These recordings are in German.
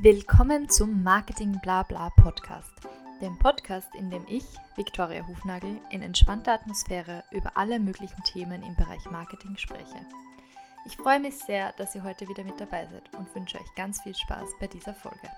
Willkommen zum Marketing Blabla Podcast, dem Podcast, in dem ich, Viktoria Hufnagel, in entspannter Atmosphäre über alle möglichen Themen im Bereich Marketing spreche. Ich freue mich sehr, dass ihr heute wieder mit dabei seid und wünsche euch ganz viel Spaß bei dieser Folge.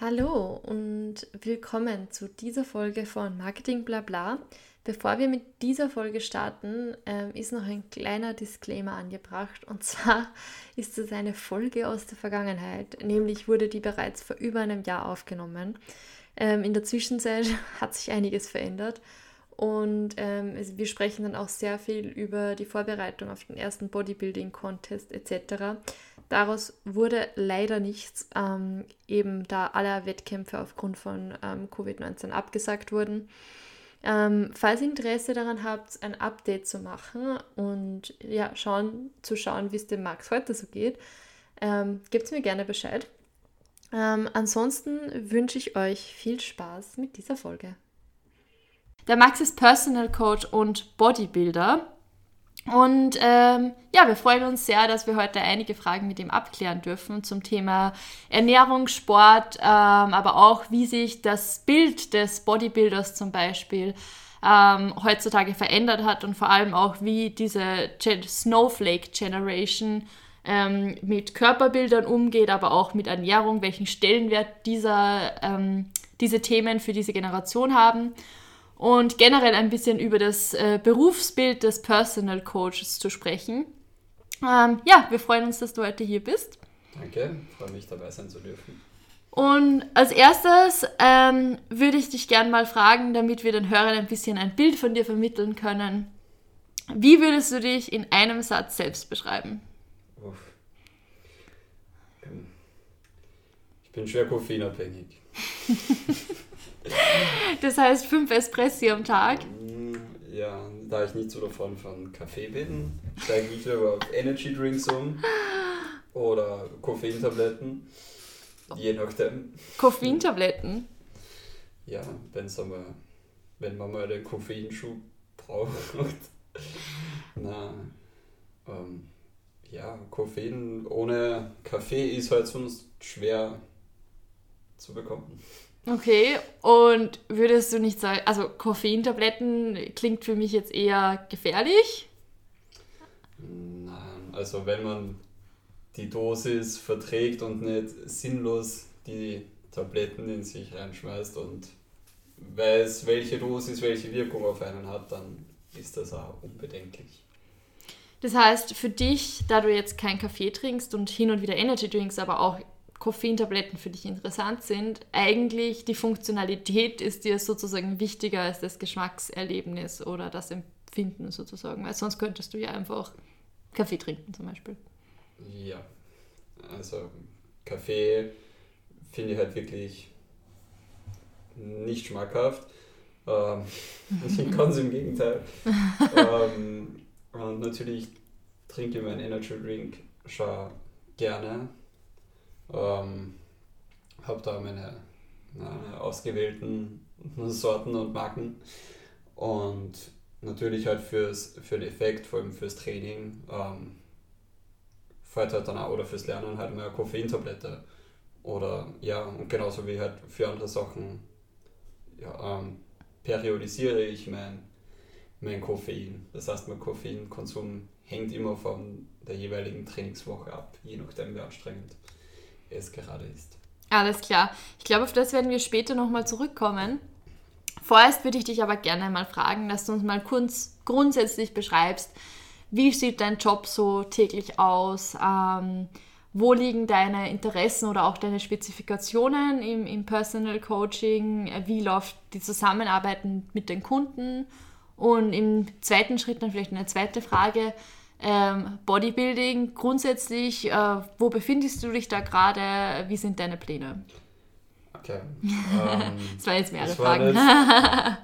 Hallo und willkommen zu dieser Folge von Marketing Blabla. Bevor wir mit dieser Folge starten, ähm, ist noch ein kleiner Disclaimer angebracht. Und zwar ist es eine Folge aus der Vergangenheit. Nämlich wurde die bereits vor über einem Jahr aufgenommen. Ähm, in der Zwischenzeit hat sich einiges verändert. Und ähm, wir sprechen dann auch sehr viel über die Vorbereitung auf den ersten Bodybuilding-Contest etc. Daraus wurde leider nichts, eben da alle Wettkämpfe aufgrund von ähm, Covid-19 abgesagt wurden. Ähm, falls ihr Interesse daran habt, ein Update zu machen und ja, schauen, zu schauen, wie es dem Max heute so geht, ähm, gebt mir gerne Bescheid. Ähm, ansonsten wünsche ich euch viel Spaß mit dieser Folge. Der Max ist Personal Coach und Bodybuilder. Und ähm, ja, wir freuen uns sehr, dass wir heute einige Fragen mit ihm abklären dürfen zum Thema Ernährung, Sport, ähm, aber auch, wie sich das Bild des Bodybuilders zum Beispiel ähm, heutzutage verändert hat und vor allem auch, wie diese Gen Snowflake Generation ähm, mit Körperbildern umgeht, aber auch mit Ernährung, welchen Stellenwert dieser, ähm, diese Themen für diese Generation haben und generell ein bisschen über das äh, Berufsbild des Personal Coaches zu sprechen. Ähm, ja, wir freuen uns, dass du heute hier bist. Danke, freue mich dabei sein zu dürfen. Und als erstes ähm, würde ich dich gerne mal fragen, damit wir den Hörern ein bisschen ein Bild von dir vermitteln können. Wie würdest du dich in einem Satz selbst beschreiben? Uff. Ich bin schwer koffeinabhängig. Das heißt fünf Espressi am Tag? Mm, ja, da ich nicht so davon von Kaffee bin, steige ich lieber auf Energy Drinks um oder Koffeintabletten. Je nachdem. Koffeintabletten? Ja, wenn's einmal, wenn man mal den Koffeinschub braucht. Na, ähm, ja, Koffein ohne Kaffee ist halt sonst schwer zu bekommen. Okay, und würdest du nicht sagen, also Koffeintabletten klingt für mich jetzt eher gefährlich? Nein, also wenn man die Dosis verträgt und nicht sinnlos die Tabletten in sich reinschmeißt und weiß, welche Dosis welche Wirkung auf einen hat, dann ist das auch unbedenklich. Das heißt, für dich, da du jetzt keinen Kaffee trinkst und hin und wieder Energy Drinks, aber auch Koffeintabletten für dich interessant sind, eigentlich die Funktionalität ist dir sozusagen wichtiger als das Geschmackserlebnis oder das Empfinden sozusagen, weil sonst könntest du ja einfach Kaffee trinken zum Beispiel. Ja, also Kaffee finde ich halt wirklich nicht schmackhaft. Ähm, ganz im Gegenteil. ähm, und natürlich trinke ich meinen Energy Drink schon gerne, ähm, habe da meine, meine ausgewählten Sorten und Marken und natürlich halt fürs, für den Effekt, vor allem fürs Training, ähm, halt dann auch, oder fürs Lernen halt mehr Koffeintablette. Oder ja, und genauso wie halt für andere Sachen ja, ähm, periodisiere ich mein, mein Koffein. Das heißt, mein Koffeinkonsum hängt immer von der jeweiligen Trainingswoche ab, je nachdem wie anstrengend es gerade ist. Alles klar. Ich glaube, auf das werden wir später nochmal zurückkommen. Vorerst würde ich dich aber gerne mal fragen, dass du uns mal kurz grundsätzlich beschreibst, wie sieht dein Job so täglich aus? Ähm, wo liegen deine Interessen oder auch deine Spezifikationen im, im Personal Coaching? Wie läuft die Zusammenarbeit mit den Kunden? Und im zweiten Schritt dann vielleicht eine zweite Frage ähm, Bodybuilding grundsätzlich, äh, wo befindest du dich da gerade? Wie sind deine Pläne? Okay. Ähm, das waren jetzt mehrere Fragen.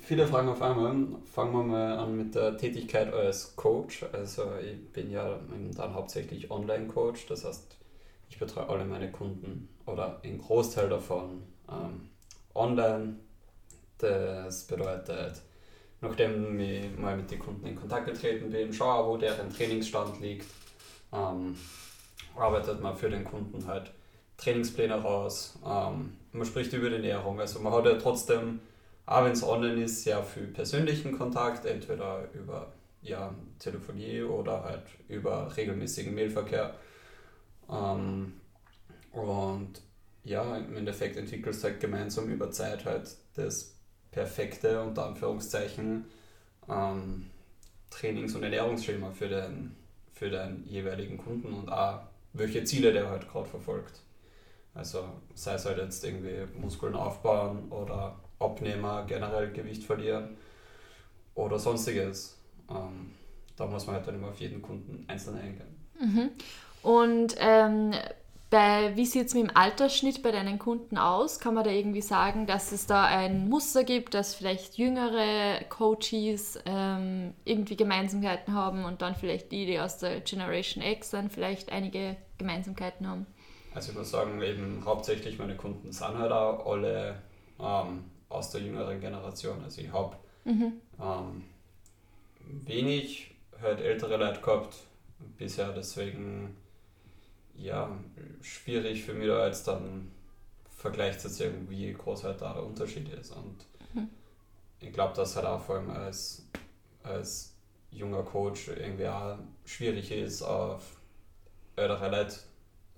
viele Fragen auf einmal. Fangen wir mal an mit der Tätigkeit als Coach. Also ich bin ja dann hauptsächlich Online-Coach, das heißt, ich betreue alle meine Kunden oder einen Großteil davon ähm, online. Das bedeutet nachdem ich mal mit den Kunden in Kontakt getreten bin, schaue, wo deren Trainingsstand liegt, ähm, arbeitet man für den Kunden halt Trainingspläne raus. Ähm, man spricht über die Ernährung. Also man hat ja trotzdem, auch wenn es online ist, sehr viel persönlichen Kontakt, entweder über ja, Telefonie oder halt über regelmäßigen Mailverkehr. Ähm, und ja, im Endeffekt entwickelst du halt gemeinsam über Zeit halt das perfekte, unter Anführungszeichen, ähm, Trainings- und Ernährungsschema für den, für den jeweiligen Kunden und auch welche Ziele der halt gerade verfolgt. Also sei es halt jetzt irgendwie Muskeln aufbauen oder Abnehmer, generell Gewicht verlieren oder sonstiges. Ähm, da muss man halt dann immer auf jeden Kunden einzeln eingehen. Mhm. Und ähm, bei, wie sieht es mit dem Altersschnitt bei deinen Kunden aus? Kann man da irgendwie sagen, dass es da ein Muster gibt, dass vielleicht jüngere Coaches ähm, irgendwie Gemeinsamkeiten haben und dann vielleicht die, die aus der Generation X dann vielleicht einige Gemeinsamkeiten haben? Also ich muss sagen, eben hauptsächlich meine Kunden sind halt auch alle ähm, aus der jüngeren Generation. Also ich habe mhm. ähm, wenig halt ältere Leute gehabt bisher, deswegen ja, schwierig für mich da jetzt dann Vergleich zu sehen, wie groß halt da der Unterschied ist. Und mhm. ich glaube, dass halt auch vor allem als, als junger Coach irgendwie auch schwierig ist, auf ältere Leute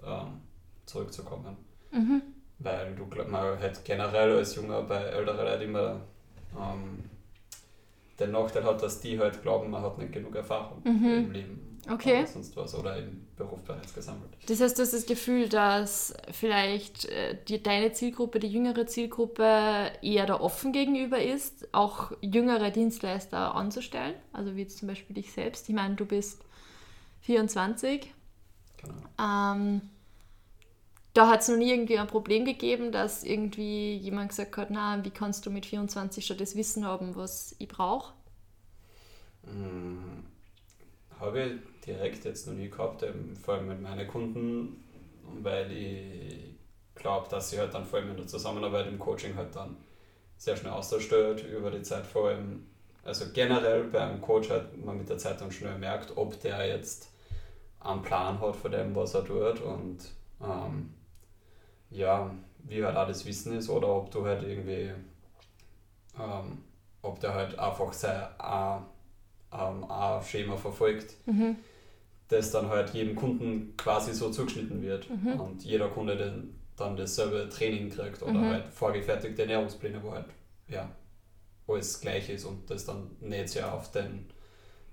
ähm, zurückzukommen. Mhm. Weil du glaub, man halt generell als Junger bei älteren Leuten immer ähm, den Nachteil hat, dass die halt glauben, man hat nicht genug Erfahrung mhm. im Leben. Okay. Oder sonst was oder im Beruf bereits gesammelt. Das heißt, du hast das Gefühl, dass vielleicht äh, die, deine Zielgruppe, die jüngere Zielgruppe, eher da offen gegenüber ist, auch jüngere Dienstleister anzustellen. Also wie zum Beispiel dich selbst. Ich meine, du bist 24. Genau. Ähm, da hat es noch nie irgendwie ein Problem gegeben, dass irgendwie jemand gesagt hat, na, wie kannst du mit 24 schon das Wissen haben, was ich brauche? Hm, habe ich direkt jetzt noch nie gehabt, vor allem mit meinen Kunden, weil ich glaube, dass sie halt dann vor allem in der Zusammenarbeit im Coaching halt dann sehr schnell auserstellt über die Zeit vor allem. Also generell beim Coach hat man mit der Zeit dann schnell merkt, ob der jetzt einen Plan hat von dem, was er tut und ähm, ja, wie halt auch das Wissen ist oder ob du halt irgendwie, ähm, ob der halt einfach sein A-Schema verfolgt, mhm. Das dann halt jedem Kunden quasi so zugeschnitten wird mhm. und jeder Kunde den, dann dasselbe Training kriegt oder mhm. halt vorgefertigte Ernährungspläne, wo halt ja, alles gleich ist und das dann nicht sehr auf den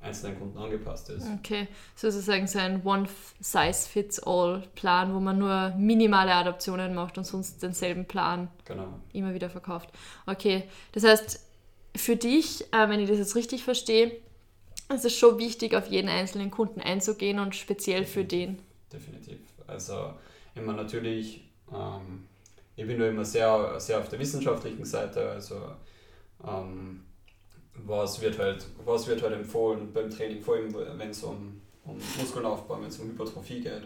einzelnen Kunden angepasst ist. Okay, sozusagen so ein One-Size-Fits-All-Plan, wo man nur minimale Adaptionen macht und sonst denselben Plan genau. immer wieder verkauft. Okay, das heißt, für dich, äh, wenn ich das jetzt richtig verstehe, ist es schon wichtig, auf jeden einzelnen Kunden einzugehen und speziell für den. Definitiv. Also immer natürlich, ähm, ich bin nur immer sehr, sehr auf der wissenschaftlichen Seite, also ähm, was wird halt, was wird halt empfohlen beim Training, vor allem wenn es um, um Muskelaufbau, wenn es um Hypertrophie geht.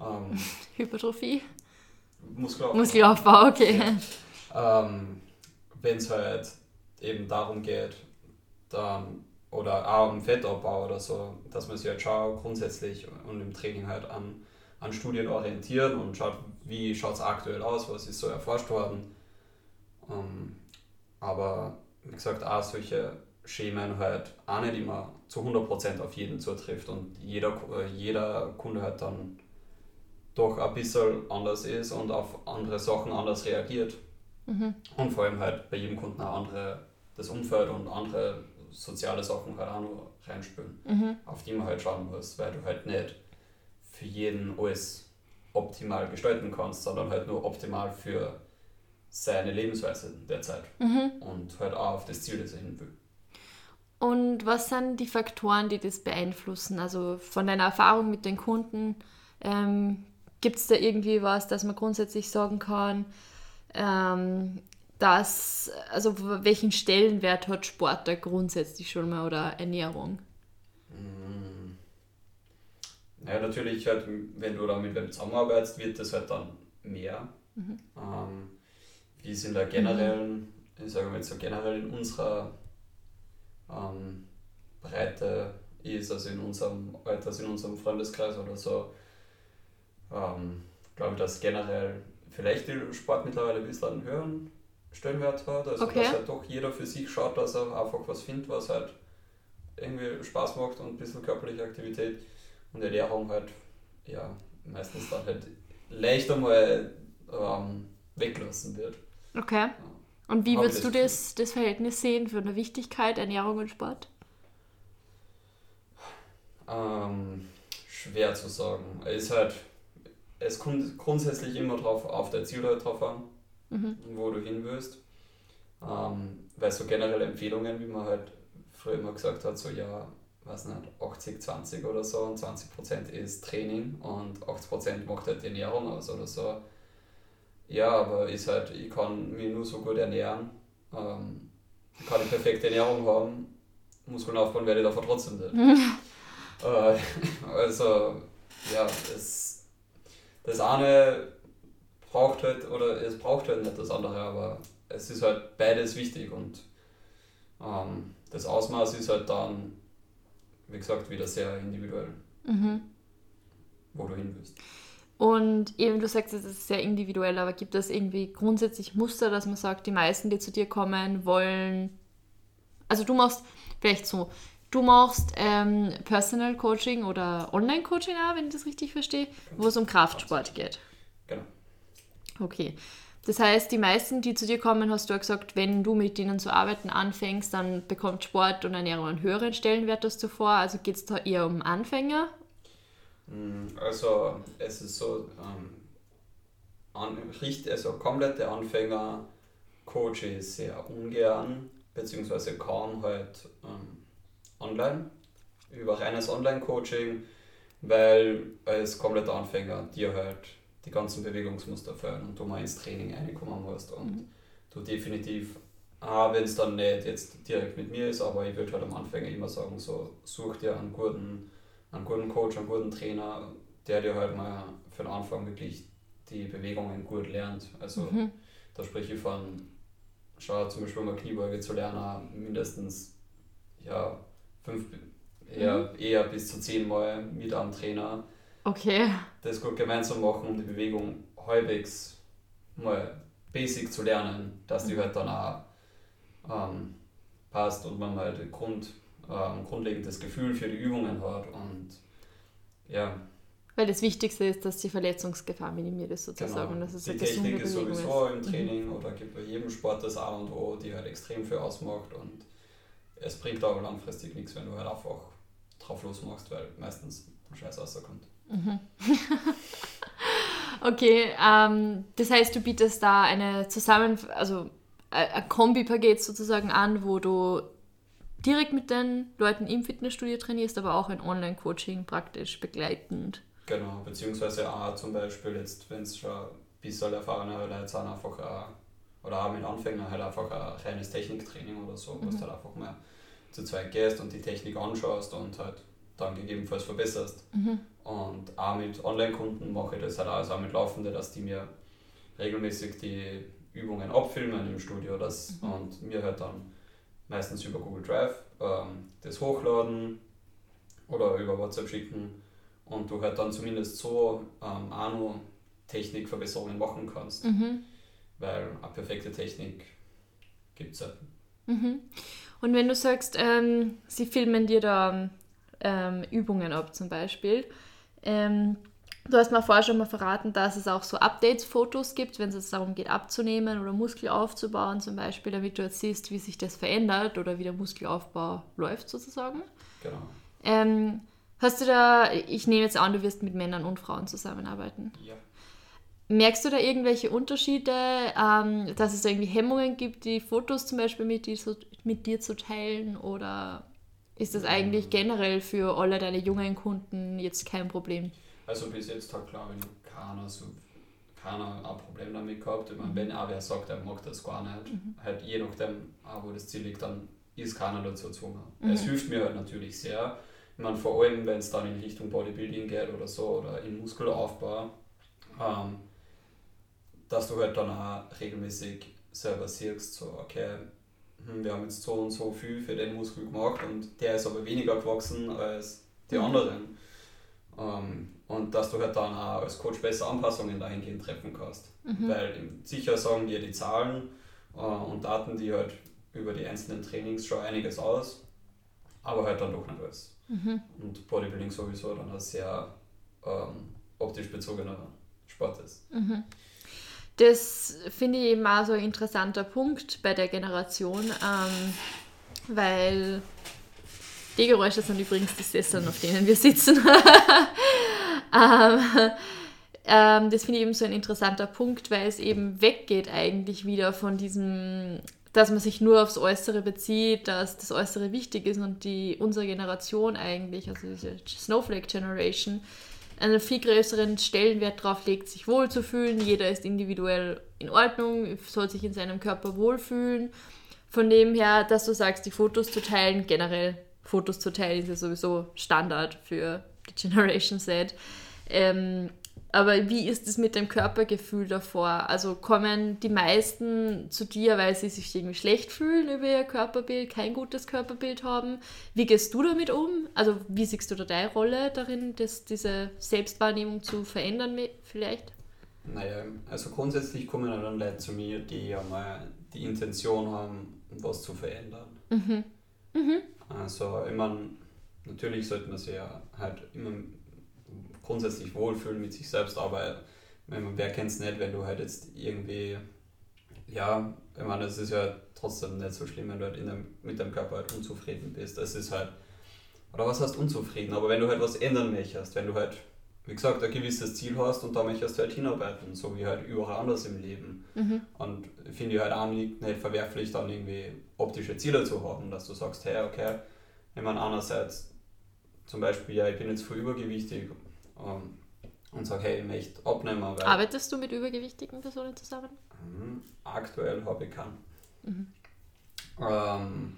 Ähm, Hypertrophie? Muskelaufbau. Muskelaufbau, okay. Ja. Ähm, wenn es halt eben darum geht, dann oder auch um Fettabbau oder so, dass man sich halt schaut grundsätzlich und im Training halt an, an Studien orientiert und schaut, wie schaut es aktuell aus, was ist so erforscht worden. Ähm, aber wie gesagt, auch solche Schemen halt auch nicht immer zu 100% auf jeden zutrifft und jeder, äh, jeder Kunde halt dann doch ein bisschen anders ist und auf andere Sachen anders reagiert. Mhm. Und vor allem halt bei jedem Kunden auch andere, das Umfeld und andere soziale Sachen auch noch reinspülen, mhm. auf die man halt schauen muss, weil du halt nicht für jeden alles optimal gestalten kannst, sondern halt nur optimal für seine Lebensweise derzeit mhm. und halt auch auf das Ziel, das er hin will. Und was sind die Faktoren, die das beeinflussen? Also von deiner Erfahrung mit den Kunden, ähm, gibt es da irgendwie was, dass man grundsätzlich sagen kann, ähm, dass, also welchen Stellenwert hat Sport da grundsätzlich schon mal oder Ernährung? Mhm. Ja, natürlich, halt, wenn du da mit wem zusammenarbeitest, wird das halt dann mehr. Mhm. Ähm, wie es in der generellen, ich sage mal so generell in unserer ähm, breiter ist, also in unserem Alter, in unserem Freundeskreis oder so. Ähm, glaube ich, dass generell vielleicht der Sport mittlerweile ein bisschen höheren Stellenwert hat. Also okay. dass halt doch jeder für sich schaut, dass er einfach was findet, was halt irgendwie Spaß macht und ein bisschen körperliche Aktivität und Ernährung halt ja meistens dann halt leicht einmal ähm, weglassen wird. Okay. Und wie würdest du das, das Verhältnis sehen für eine Wichtigkeit Ernährung und Sport? Ähm, schwer zu sagen. Es ist halt, es kommt grundsätzlich immer drauf auf dein Ziel halt drauf an, mhm. wo du hin willst. Ähm, weil so generelle Empfehlungen, wie man halt früher immer gesagt hat, so ja, weiß nicht, 80, 20 oder so und 20% ist Training und 80% macht halt die Ernährung aus oder so. Ja, aber ist halt, ich kann mich nur so gut ernähren, ähm, kann ich perfekte Ernährung haben, Muskeln aufbauen werde ich davon trotzdem nicht. äh, also, ja, es, das eine braucht halt, oder es braucht halt nicht das andere, aber es ist halt beides wichtig und ähm, das Ausmaß ist halt dann, wie gesagt, wieder sehr individuell, mhm. wo du hin willst. Und eben, du sagst, es ist sehr individuell, aber gibt es irgendwie grundsätzlich Muster, dass man sagt, die meisten, die zu dir kommen, wollen. Also du machst vielleicht so, du machst ähm, Personal Coaching oder Online-Coaching auch, wenn ich das richtig verstehe, wo es um Kraftsport geht. Genau. Okay. Das heißt, die meisten, die zu dir kommen, hast du ja gesagt, wenn du mit ihnen zu arbeiten anfängst, dann bekommt Sport und Ernährung einen höheren Stellenwert als zuvor. Also geht es da eher um Anfänger? Mm, also es ist so, ähm, an, also komplette Anfänger coache ich sehr ungern, beziehungsweise kaum halt ähm, online, über reines Online-Coaching, weil als kompletter Anfänger dir halt die ganzen Bewegungsmuster fehlen und du mal ins Training reinkommen musst und mhm. du definitiv, ah, wenn es dann nicht jetzt direkt mit mir ist, aber ich würde halt am Anfang immer sagen, so such dir einen guten, einen guten Coach, einen guten Trainer, der dir halt mal für den Anfang wirklich die Bewegungen gut lernt. Also mhm. da spreche ich von, schau zum Beispiel mal Kniebeuge zu lernen, mindestens ja, fünf, eher, mhm. eher bis zu zehn Mal mit einem Trainer Okay. Das gut gemeinsam machen, um die Bewegung halbwegs mal basic zu lernen, dass die halt dann auch ähm, passt und man halt Grund, ähm, grundlegendes Gefühl für die Übungen hat und ja. Weil das Wichtigste ist, dass die Verletzungsgefahr minimiert ist sozusagen. Genau. Dass es die Technik ist sowieso ist. im mhm. Training mhm. oder gibt bei jedem Sport das A und O, die halt extrem viel ausmacht und es bringt aber langfristig nichts, wenn du halt einfach drauf losmachst, weil meistens Scheiß rauskommt. Mhm. okay, ähm, das heißt, du bietest da eine Zusammen, also äh, ein Kombi-Paket sozusagen an, wo du direkt mit den Leuten im Fitnessstudio trainierst, aber auch ein Online-Coaching praktisch begleitend. Genau, beziehungsweise auch zum Beispiel jetzt, wenn es schon ein bisschen erfahrener Leute sind, einfach auch, oder auch mit Anfängern halt einfach ein reines Techniktraining oder so, wo mhm. du halt einfach mal zu zweit gehst und die Technik anschaust und halt dann gegebenenfalls verbesserst. Mhm. Und auch mit Online-Kunden mache ich das halt auch, auch mit Laufenden, dass die mir regelmäßig die Übungen abfilmen im Studio das, mhm. und mir halt dann meistens über Google Drive ähm, das hochladen oder über WhatsApp schicken und du halt dann zumindest so ähm, auch noch Technikverbesserungen machen kannst. Mhm. Weil eine perfekte Technik gibt es halt. Mhm. Und wenn du sagst, ähm, sie filmen dir da ähm, Übungen ab zum Beispiel, ähm, du hast mir vorher schon mal verraten, dass es auch so Updates-Fotos gibt, wenn es jetzt darum geht, abzunehmen oder Muskel aufzubauen zum Beispiel, damit du jetzt siehst, wie sich das verändert oder wie der Muskelaufbau läuft sozusagen. Genau. Ähm, hast du da, ich nehme jetzt an, du wirst mit Männern und Frauen zusammenarbeiten. Ja. Merkst du da irgendwelche Unterschiede, ähm, dass es da irgendwie Hemmungen gibt, die Fotos zum Beispiel mit dir, mit dir zu teilen oder ist das eigentlich generell für alle deine jungen Kunden jetzt kein Problem? Also bis jetzt hat glaube ich keiner so keiner ein Problem damit gehabt. Ich meine, wenn auch wer sagt, er mag das gar nicht, mhm. halt je nachdem, wo das Ziel liegt, dann ist keiner dazu gezwungen. Mhm. Es hilft mir halt natürlich sehr. Ich meine, vor allem, wenn es dann in Richtung Bodybuilding geht oder so oder in Muskelaufbau, ähm, dass du halt dann auch regelmäßig selber siehst, so, okay, wir haben jetzt so und so viel für den Muskel gemacht und der ist aber weniger gewachsen als die Mhm. anderen. Ähm, und dass du halt dann auch als Coach besser Anpassungen dahingehend treffen kannst. Mhm. Weil sicher sagen dir die Zahlen äh, und Daten, die halt über die einzelnen Trainings schon einiges aus, aber halt dann doch nicht alles. Mhm. Und Bodybuilding sowieso dann ein sehr ähm, optisch bezogener Sport ist. Mhm. Das finde ich eben auch so ein interessanter Punkt bei der Generation, ähm, weil die Geräusche sind übrigens die Sesseln, auf denen wir sitzen. ähm, ähm, das finde ich eben so ein interessanter Punkt, weil es eben weggeht eigentlich wieder von diesem, dass man sich nur aufs Äußere bezieht, dass das Äußere wichtig ist und die unsere Generation eigentlich, also diese Snowflake Generation, einen viel größeren Stellenwert darauf legt, sich wohlzufühlen. Jeder ist individuell in Ordnung, soll sich in seinem Körper wohlfühlen. Von dem her, dass du sagst, die Fotos zu teilen, generell Fotos zu teilen, ist ja sowieso Standard für die Generation Z. Ähm, aber wie ist es mit dem Körpergefühl davor? Also kommen die meisten zu dir, weil sie sich irgendwie schlecht fühlen über ihr Körperbild, kein gutes Körperbild haben? Wie gehst du damit um? Also wie siehst du da deine Rolle darin, das, diese Selbstwahrnehmung zu verändern vielleicht? Naja, also grundsätzlich kommen ja dann Leute zu mir, die ja mal die Intention haben, was zu verändern. Mhm. Mhm. Also, ich meine, natürlich sollte man sich ja halt immer grundsätzlich wohlfühlen mit sich selbst, aber man, wer kennt es nicht, wenn du halt jetzt irgendwie, ja, ich meine, es ist ja trotzdem nicht so schlimm, wenn du halt in dem, mit deinem Körper halt unzufrieden bist. Es ist halt, oder was heißt unzufrieden, aber wenn du halt was ändern möchtest, wenn du halt, wie gesagt, ein gewisses Ziel hast und da möchtest du halt hinarbeiten, so wie halt überall anders im Leben. Mhm. Und finde ich halt auch nicht, nicht verwerflich, dann irgendwie optische Ziele zu haben, dass du sagst, hey, okay, ich meine, einerseits zum Beispiel, ja, ich bin jetzt voll übergewichtig ähm, und sage, hey, ich möchte abnehmen, weil Arbeitest du mit übergewichtigen Personen zusammen? Mhm, aktuell habe ich keinen. Mhm. Ähm,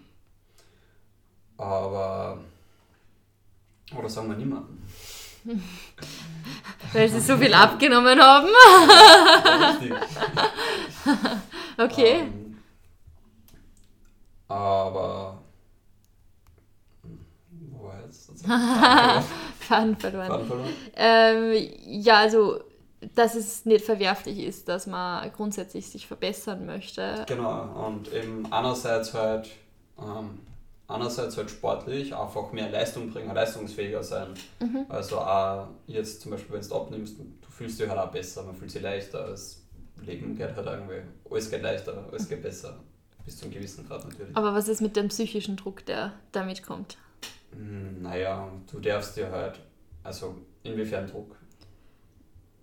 aber, oder sagen wir niemanden. Weil sie so viel abgenommen haben? Richtig. Okay. Ähm, aber, hm, wo war jetzt? Faden verloren. Faden verloren. Ähm, ja, also, dass es nicht verwerflich ist, dass man grundsätzlich sich verbessern möchte. Genau, und eben einerseits halt, ähm, einerseits halt sportlich, einfach mehr Leistung bringen, leistungsfähiger sein. Mhm. Also auch jetzt zum Beispiel, wenn du abnimmst, du fühlst dich halt auch besser, man fühlt sich leichter, das Leben geht halt irgendwie, alles geht leichter, alles geht besser. Bis zu einem gewissen Grad natürlich. Aber was ist mit dem psychischen Druck, der damit kommt? Hm, Naja, du darfst dir halt, also inwiefern Druck?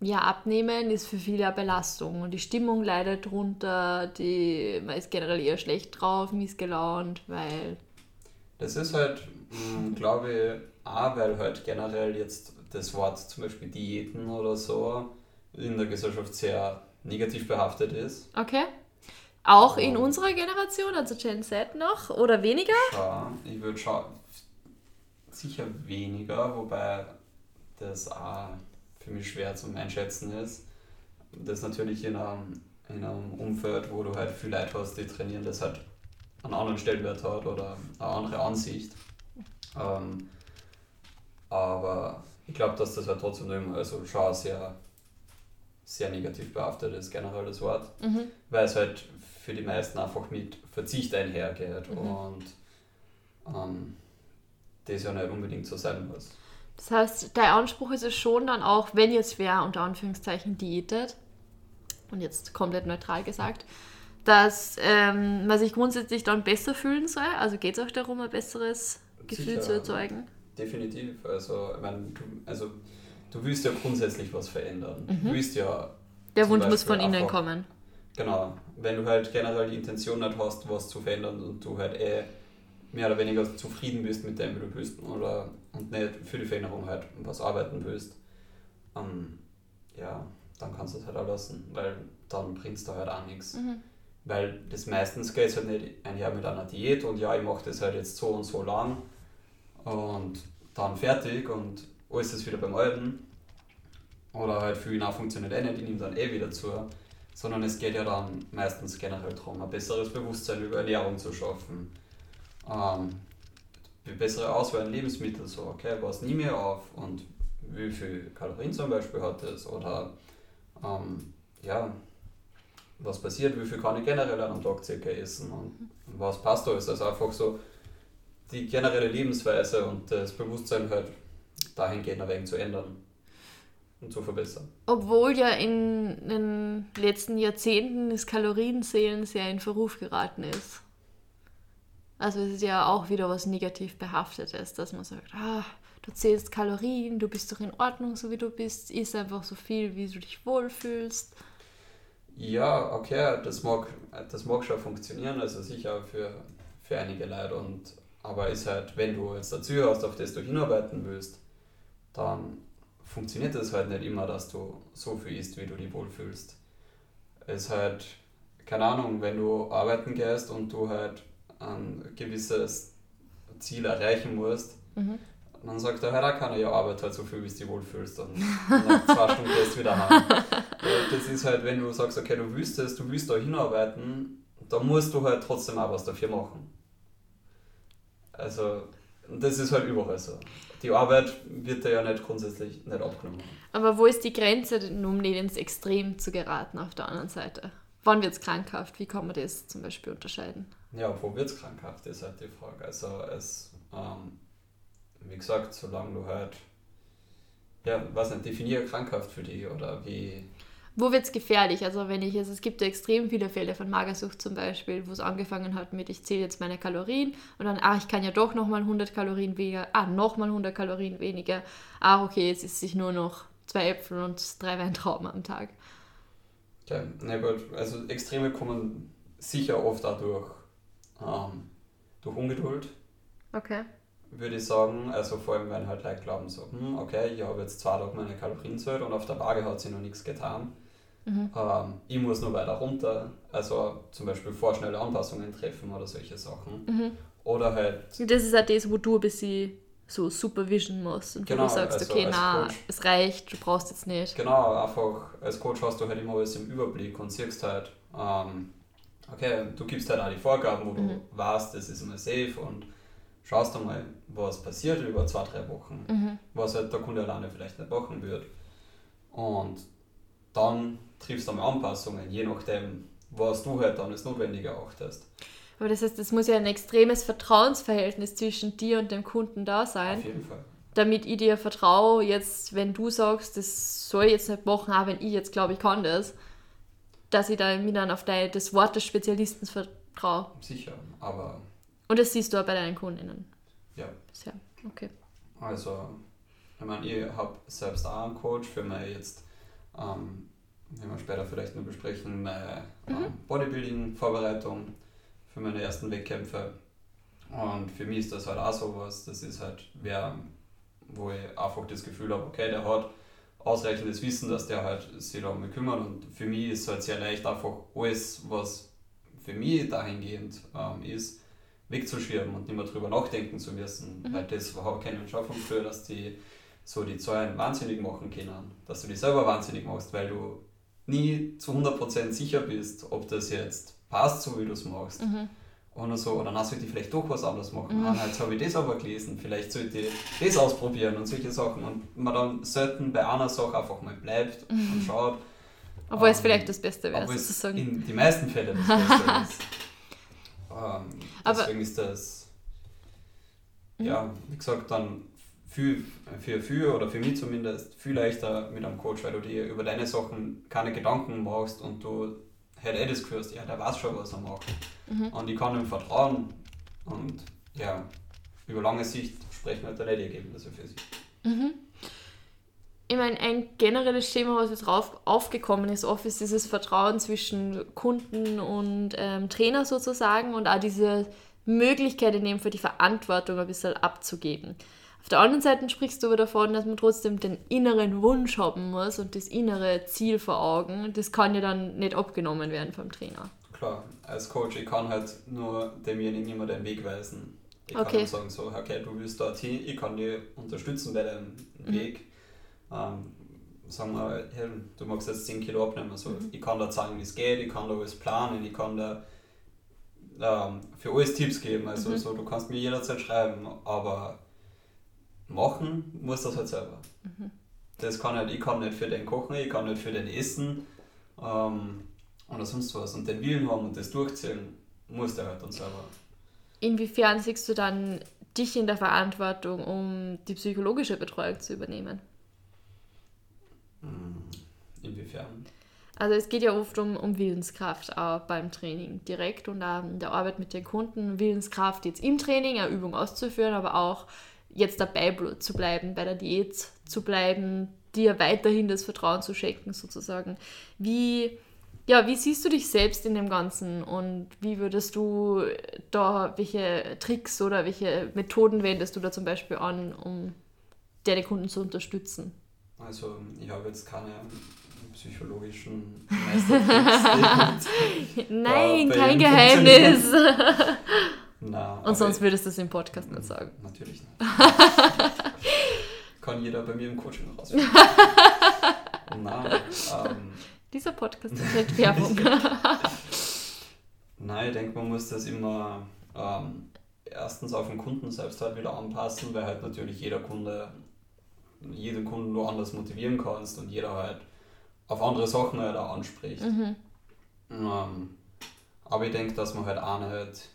Ja, abnehmen ist für viele eine Belastung und die Stimmung leidet drunter, die, man ist generell eher schlecht drauf, missgelaunt, weil Das ist halt, mh, glaube ich, auch, weil halt generell jetzt das Wort zum Beispiel Diäten oder so in der Gesellschaft sehr negativ behaftet ist. Okay. Auch in Ähm. unserer Generation, also Gen Z noch oder weniger? Schau, ich würde schauen, sicher weniger, wobei das auch für mich schwer zum Einschätzen ist. Das natürlich in einem, in einem Umfeld, wo du halt viel Leute hast, die trainieren, das halt einen anderen Stellenwert hat oder eine andere Ansicht. Ähm, aber ich glaube, dass das halt trotzdem immer, also schon sehr, sehr negativ behaftet ist, generell das Wort Mhm. weil es halt für die meisten einfach mit Verzicht einhergeht Mhm. und ähm, das ja nicht unbedingt so sein muss. Das heißt, dein Anspruch ist es schon dann auch, wenn jetzt wer unter Anführungszeichen diätet, und jetzt komplett neutral gesagt, dass ähm, man sich grundsätzlich dann besser fühlen soll. Also geht es auch darum, ein besseres Gefühl Sicher. zu erzeugen. Definitiv. Also, ich mein, du, also, du willst ja grundsätzlich was verändern. Mhm. Du willst ja, Der Wunsch muss von innen kommen. genau, wenn du halt generell die Intention nicht hast, was zu verändern und du halt eh mehr oder weniger zufrieden bist mit dem, wie du bist oder und nicht für die Veränderung halt was arbeiten willst, ähm, ja, dann kannst du es halt auch lassen, weil dann bringst du halt auch nichts. Mhm. Weil das meistens geht es halt nicht einher mit einer Diät und ja, ich mache das halt jetzt so und so lang und dann fertig und alles ist wieder beim Alten. Oder halt viel nach funktioniert eh nicht, ich nehme dann eh wieder zu. sondern es geht ja dann meistens generell darum, ein besseres Bewusstsein über Ernährung zu schaffen. Ähm, bessere Auswahl an Lebensmitteln, so, okay, was nehme ich auf und wie viel Kalorien zum Beispiel hat es oder ähm, ja, was passiert, wie viel kann ich generell an einem Tag circa essen und was passt da ist. Also einfach so die generelle Lebensweise und das Bewusstsein halt dahingehend ein wenig zu ändern und zu verbessern. Obwohl ja in den letzten Jahrzehnten das Kalorienzählen sehr in Verruf geraten ist. Also es ist ja auch wieder was negativ behaftetes, dass man sagt, ah, du zählst Kalorien, du bist doch in Ordnung, so wie du bist, isst einfach so viel, wie du dich wohlfühlst. Ja, okay, das mag, das mag schon funktionieren, also sicher für, für einige Leute. Und, aber ist halt, wenn du jetzt dazu hast, auf das du hinarbeiten willst, dann funktioniert das halt nicht immer, dass du so viel isst, wie du dich wohlfühlst. Es ist halt, keine Ahnung, wenn du arbeiten gehst und du halt ein gewisses Ziel erreichen musst, mhm. dann sagt er, da kann er ja Arbeit halt so viel, wie du dich wohlfühlst und, und nach zwei Stunden gehst du wieder heim. das ist halt, wenn du sagst, okay, du willst es, du willst da hinarbeiten, dann musst du halt trotzdem auch was dafür machen. Also, das ist halt überall so die Arbeit wird da ja nicht grundsätzlich nicht abgenommen. Aber wo ist die Grenze, um nicht ins Extrem zu geraten auf der anderen Seite? Wann wird es krankhaft? Wie kann man das zum Beispiel unterscheiden? Ja, wo wird es krankhaft, ist halt die Frage. Also es, ähm, wie gesagt, solange du halt, ja, was nicht, definiere krankhaft für dich oder wie, wo wird es gefährlich? Also wenn ich, also es gibt ja extrem viele Fälle von Magersucht zum Beispiel, wo es angefangen hat mit, ich zähle jetzt meine Kalorien und dann, ah, ich kann ja doch nochmal 100 Kalorien weniger, ah, nochmal 100 Kalorien weniger, ah, okay, jetzt ist sich nur noch zwei Äpfel und drei Weintrauben am Tag. Ja, ne, also Extreme kommen sicher oft auch durch, ähm, durch Ungeduld. Okay. Würde ich sagen, also vor allem, wenn halt Leute glauben so, hm, okay, ich habe jetzt zwei Tage meine Kalorien zählt und auf der Waage hat sich noch nichts getan Mhm. Ähm, ich muss nur weiter runter, also zum Beispiel vorschnelle Anpassungen treffen oder solche Sachen. Mhm. Oder halt. Das ist auch das, wo du ein bisschen so Supervision musst und genau, du sagst, also okay, na, es reicht, du brauchst jetzt nicht. Genau, einfach als Coach hast du halt immer alles im Überblick und siehst halt, ähm, okay, du gibst halt auch die Vorgaben, wo mhm. du weißt, das ist immer safe und schaust dann mal, was passiert über zwei, drei Wochen, mhm. was halt der Kunde alleine vielleicht nicht machen wird. Und dann triffst du einmal Anpassungen, je nachdem, was du halt dann als notwendig erachtest. Aber das heißt, es muss ja ein extremes Vertrauensverhältnis zwischen dir und dem Kunden da sein. Auf jeden Fall. Damit ich dir vertraue, jetzt, wenn du sagst, das soll ich jetzt nicht machen, auch wenn ich jetzt glaube, ich kann das, dass ich da mir dann auf dein, das Wort des Spezialisten vertraue. Sicher, aber. Und das siehst du auch bei deinen Kundinnen. Ja. Bisher, okay. Also, ich meine, ich habe selbst auch einen Coach für mich jetzt ähm, werden wir später vielleicht noch besprechen, meine mhm. Bodybuilding-Vorbereitung für meine ersten Wettkämpfe. Und für mich ist das halt auch sowas, das ist halt wer, wo ich einfach das Gefühl habe, okay, der hat ausreichendes Wissen, dass der halt sich darum kümmert und für mich ist es halt sehr leicht einfach alles, was für mich dahingehend ähm, ist, wegzuschirmen und nicht mehr drüber nachdenken zu müssen, mhm. weil das war keine von früher, dass die so die Zahlen wahnsinnig machen können, dass du dich selber wahnsinnig machst, weil du nie zu 100% sicher bist, ob das jetzt passt, so wie du es machst. Mhm. Oder so, oder dann sollte ich vielleicht doch was anderes machen. Mhm. Ah, jetzt habe ich das aber gelesen, vielleicht sollte ich das ausprobieren und solche Sachen. Und man dann selten bei einer Sache einfach mal bleibt mhm. und schaut. Obwohl ähm, es vielleicht das Beste wäre, sozusagen. In die meisten Fälle das Beste ist. Ähm, deswegen aber, ist das, mhm. ja, wie gesagt, dann viel, für, für oder für mich zumindest viel leichter mit einem Coach, weil du dir über deine Sachen keine Gedanken machst und du halt eh das hast, ja, der weiß schon, was er macht. Mhm. Und ich kann ihm vertrauen und ja, über lange Sicht sprechen halt dann nicht Ergebnisse für sich. Mhm. Ich meine, ein generelles Thema, was jetzt drauf aufgekommen ist, oft ist dieses Vertrauen zwischen Kunden und ähm, Trainer sozusagen und auch diese Möglichkeit in dem Fall die Verantwortung ein bisschen abzugeben. Auf der anderen Seite sprichst du aber davon, dass man trotzdem den inneren Wunsch haben muss und das innere Ziel vor Augen. Das kann ja dann nicht abgenommen werden vom Trainer. Klar, als Coach, ich kann halt nur demjenigen immer den Weg weisen. Ich okay. kann ihm sagen, so, okay, du willst dorthin, ich kann dir unterstützen bei deinem mhm. Weg. Ähm, sagen wir, hey, du magst jetzt 10 Kilo abnehmen, also mhm. ich kann da zeigen, wie es geht, ich kann da alles planen, ich kann da ähm, für alles Tipps geben, also mhm. so, du kannst mir jederzeit schreiben, aber machen muss das halt selber. Mhm. Das kann halt, ich kann nicht für den kochen, ich kann nicht für den essen ähm, oder sonst was und den Willen haben und das durchziehen, muss der halt dann selber. Inwiefern siehst du dann dich in der Verantwortung, um die psychologische Betreuung zu übernehmen? Hm, inwiefern? Also es geht ja oft um, um Willenskraft auch beim Training direkt und auch in der Arbeit mit den Kunden. Willenskraft jetzt im Training, eine Übung auszuführen, aber auch jetzt dabei zu bleiben, bei der Diät zu bleiben, dir weiterhin das Vertrauen zu schenken sozusagen. Wie, ja, wie siehst du dich selbst in dem Ganzen und wie würdest du da, welche Tricks oder welche Methoden wendest du da zum Beispiel an, um deine Kunden zu unterstützen? Also ich habe jetzt keine psychologischen Meistertricks. Nein, kein Geheimnis. Na, Und sonst würdest du es im Podcast nicht sagen. Natürlich nicht. Kann jeder bei mir im Coaching rausfinden. Nein, ähm, Dieser Podcast ist nicht Werbung. Nein, ich denke, man muss das immer ähm, erstens auf den Kunden selbst halt wieder anpassen, weil halt natürlich jeder Kunde, jeden Kunden du anders motivieren kannst und jeder halt auf andere Sachen halt auch anspricht. Mhm. Ähm, aber ich denke, dass man halt auch nicht,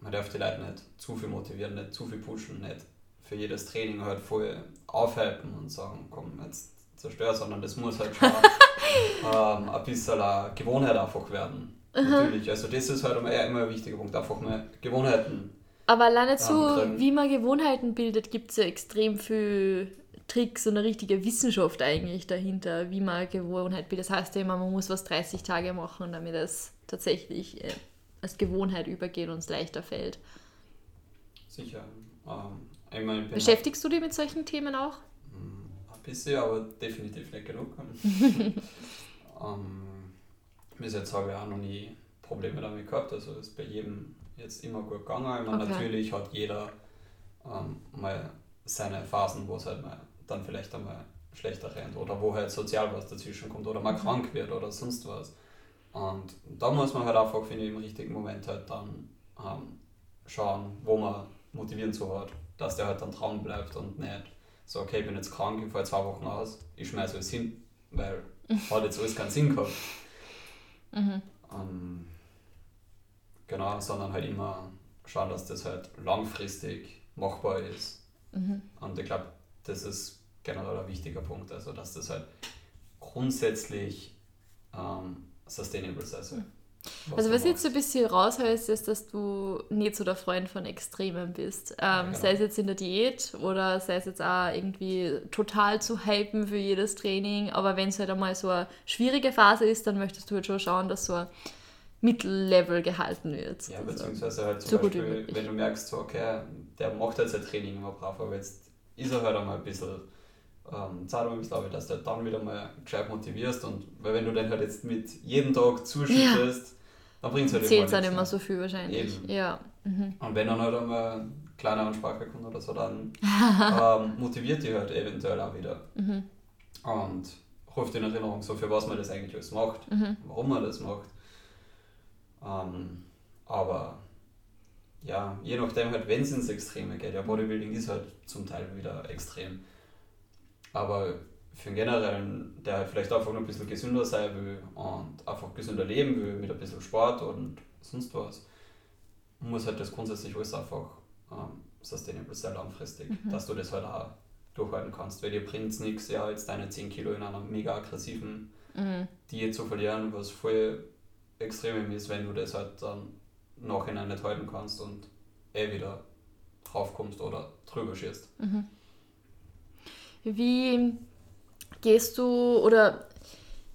man darf die Leute nicht zu viel motivieren, nicht zu viel pushen, nicht für jedes Training halt voll aufhalten und sagen, komm, jetzt zerstör, sondern das muss halt schon ähm, ein bisschen eine Gewohnheit einfach werden. Mhm. Natürlich, also das ist halt immer, immer ein wichtiger Punkt, einfach mal Gewohnheiten. Aber alleine so, wie man Gewohnheiten bildet, gibt es ja extrem viel Tricks und eine richtige Wissenschaft eigentlich dahinter, wie man Gewohnheit bildet. Das heißt ja immer, man muss was 30 Tage machen, damit es tatsächlich äh, als Gewohnheit übergeht und es leichter fällt. Sicher. Ähm, einmal Beschäftigst du dich mit solchen Themen auch? Hm, ein bisschen, aber definitiv nicht genug. ähm, bis jetzt habe ich auch noch nie Probleme damit gehabt. Also ist bei jedem jetzt immer gut gegangen. Ich meine, okay. natürlich hat jeder ähm, mal seine Phasen, wo es halt mal dann vielleicht einmal schlechter rennt oder wo halt sozial was dazwischen kommt oder mal mhm. krank wird oder sonst was. Und da muss man halt einfach, finde ich, im richtigen Moment halt dann ähm, schauen, wo man motivieren zu hat, dass der halt dann dran bleibt und nicht so, okay, ich bin jetzt krank, ich fahre zwei Wochen aus, ich schmeiße alles hin, weil hat jetzt alles keinen Sinn gehabt. Mhm. Ähm, genau, sondern halt immer schauen, dass das halt langfristig machbar ist. Mhm. Und ich glaube, das ist generell ein wichtiger Punkt. Also, dass das halt grundsätzlich ähm, sustainable sein soll. Was also was jetzt so ein bisschen raushältst, ist, dass du nicht so der Freund von Extremen bist. Ähm, ja, genau. Sei es jetzt in der Diät oder sei es jetzt auch irgendwie total zu hypen für jedes Training. Aber wenn es halt einmal so eine schwierige Phase ist, dann möchtest du halt schon schauen, dass so ein Mittellevel gehalten wird. Ja, beziehungsweise halt zum so Beispiel, wenn du merkst, so, okay, der macht jetzt ein Training immer brav, aber jetzt ist er halt einmal ein bisschen ähm, Zeitung glaube ich, dass du dann wieder mal gescheit motivierst und weil wenn du dann halt jetzt mit jedem Tag zuschüttest, ja. dann bringt es halt Zählt es nicht mehr so viel wahrscheinlich. Eben. Ja. Mhm. Und wenn dann halt einmal ein kleiner Ansprache kommt oder so, dann ähm, motiviert die halt eventuell auch wieder. Mhm. Und ruft in Erinnerung, so für was man das eigentlich alles macht, mhm. warum man das macht. Ähm, aber ja, je nachdem halt, wenn es ins Extreme geht, ja, Bodybuilding ist halt zum Teil wieder extrem. Aber für einen generellen, der halt vielleicht einfach nur ein bisschen gesünder sein will und einfach gesünder leben will mit ein bisschen Sport und sonst was, muss halt das grundsätzlich alles einfach ähm, sustainable sein langfristig, mhm. dass du das halt auch durchhalten kannst. Weil dir bringt es nichts, ja, jetzt deine 10 Kilo in einer mega aggressiven mhm. Diät zu verlieren, was voll extrem ist, wenn du das halt dann nachhinein nicht halten kannst und eh wieder draufkommst oder drüber schießt. Mhm. Wie gehst du oder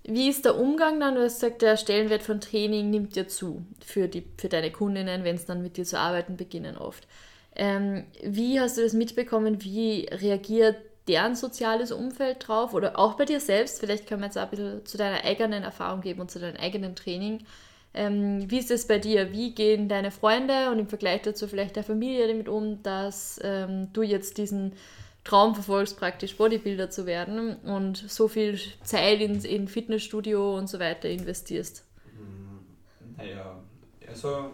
wie ist der Umgang dann? Du hast gesagt, der Stellenwert von Training nimmt dir zu für, die, für deine Kundinnen, wenn es dann mit dir zu arbeiten beginnen oft. Ähm, wie hast du das mitbekommen? Wie reagiert deren soziales Umfeld drauf oder auch bei dir selbst? Vielleicht können wir jetzt auch ein bisschen zu deiner eigenen Erfahrung geben und zu deinem eigenen Training. Ähm, wie ist es bei dir? Wie gehen deine Freunde und im Vergleich dazu vielleicht der Familie damit um, dass ähm, du jetzt diesen Traum verfolgst, praktisch Bodybuilder zu werden und so viel Zeit in, in Fitnessstudio und so weiter investierst? Hm, naja, also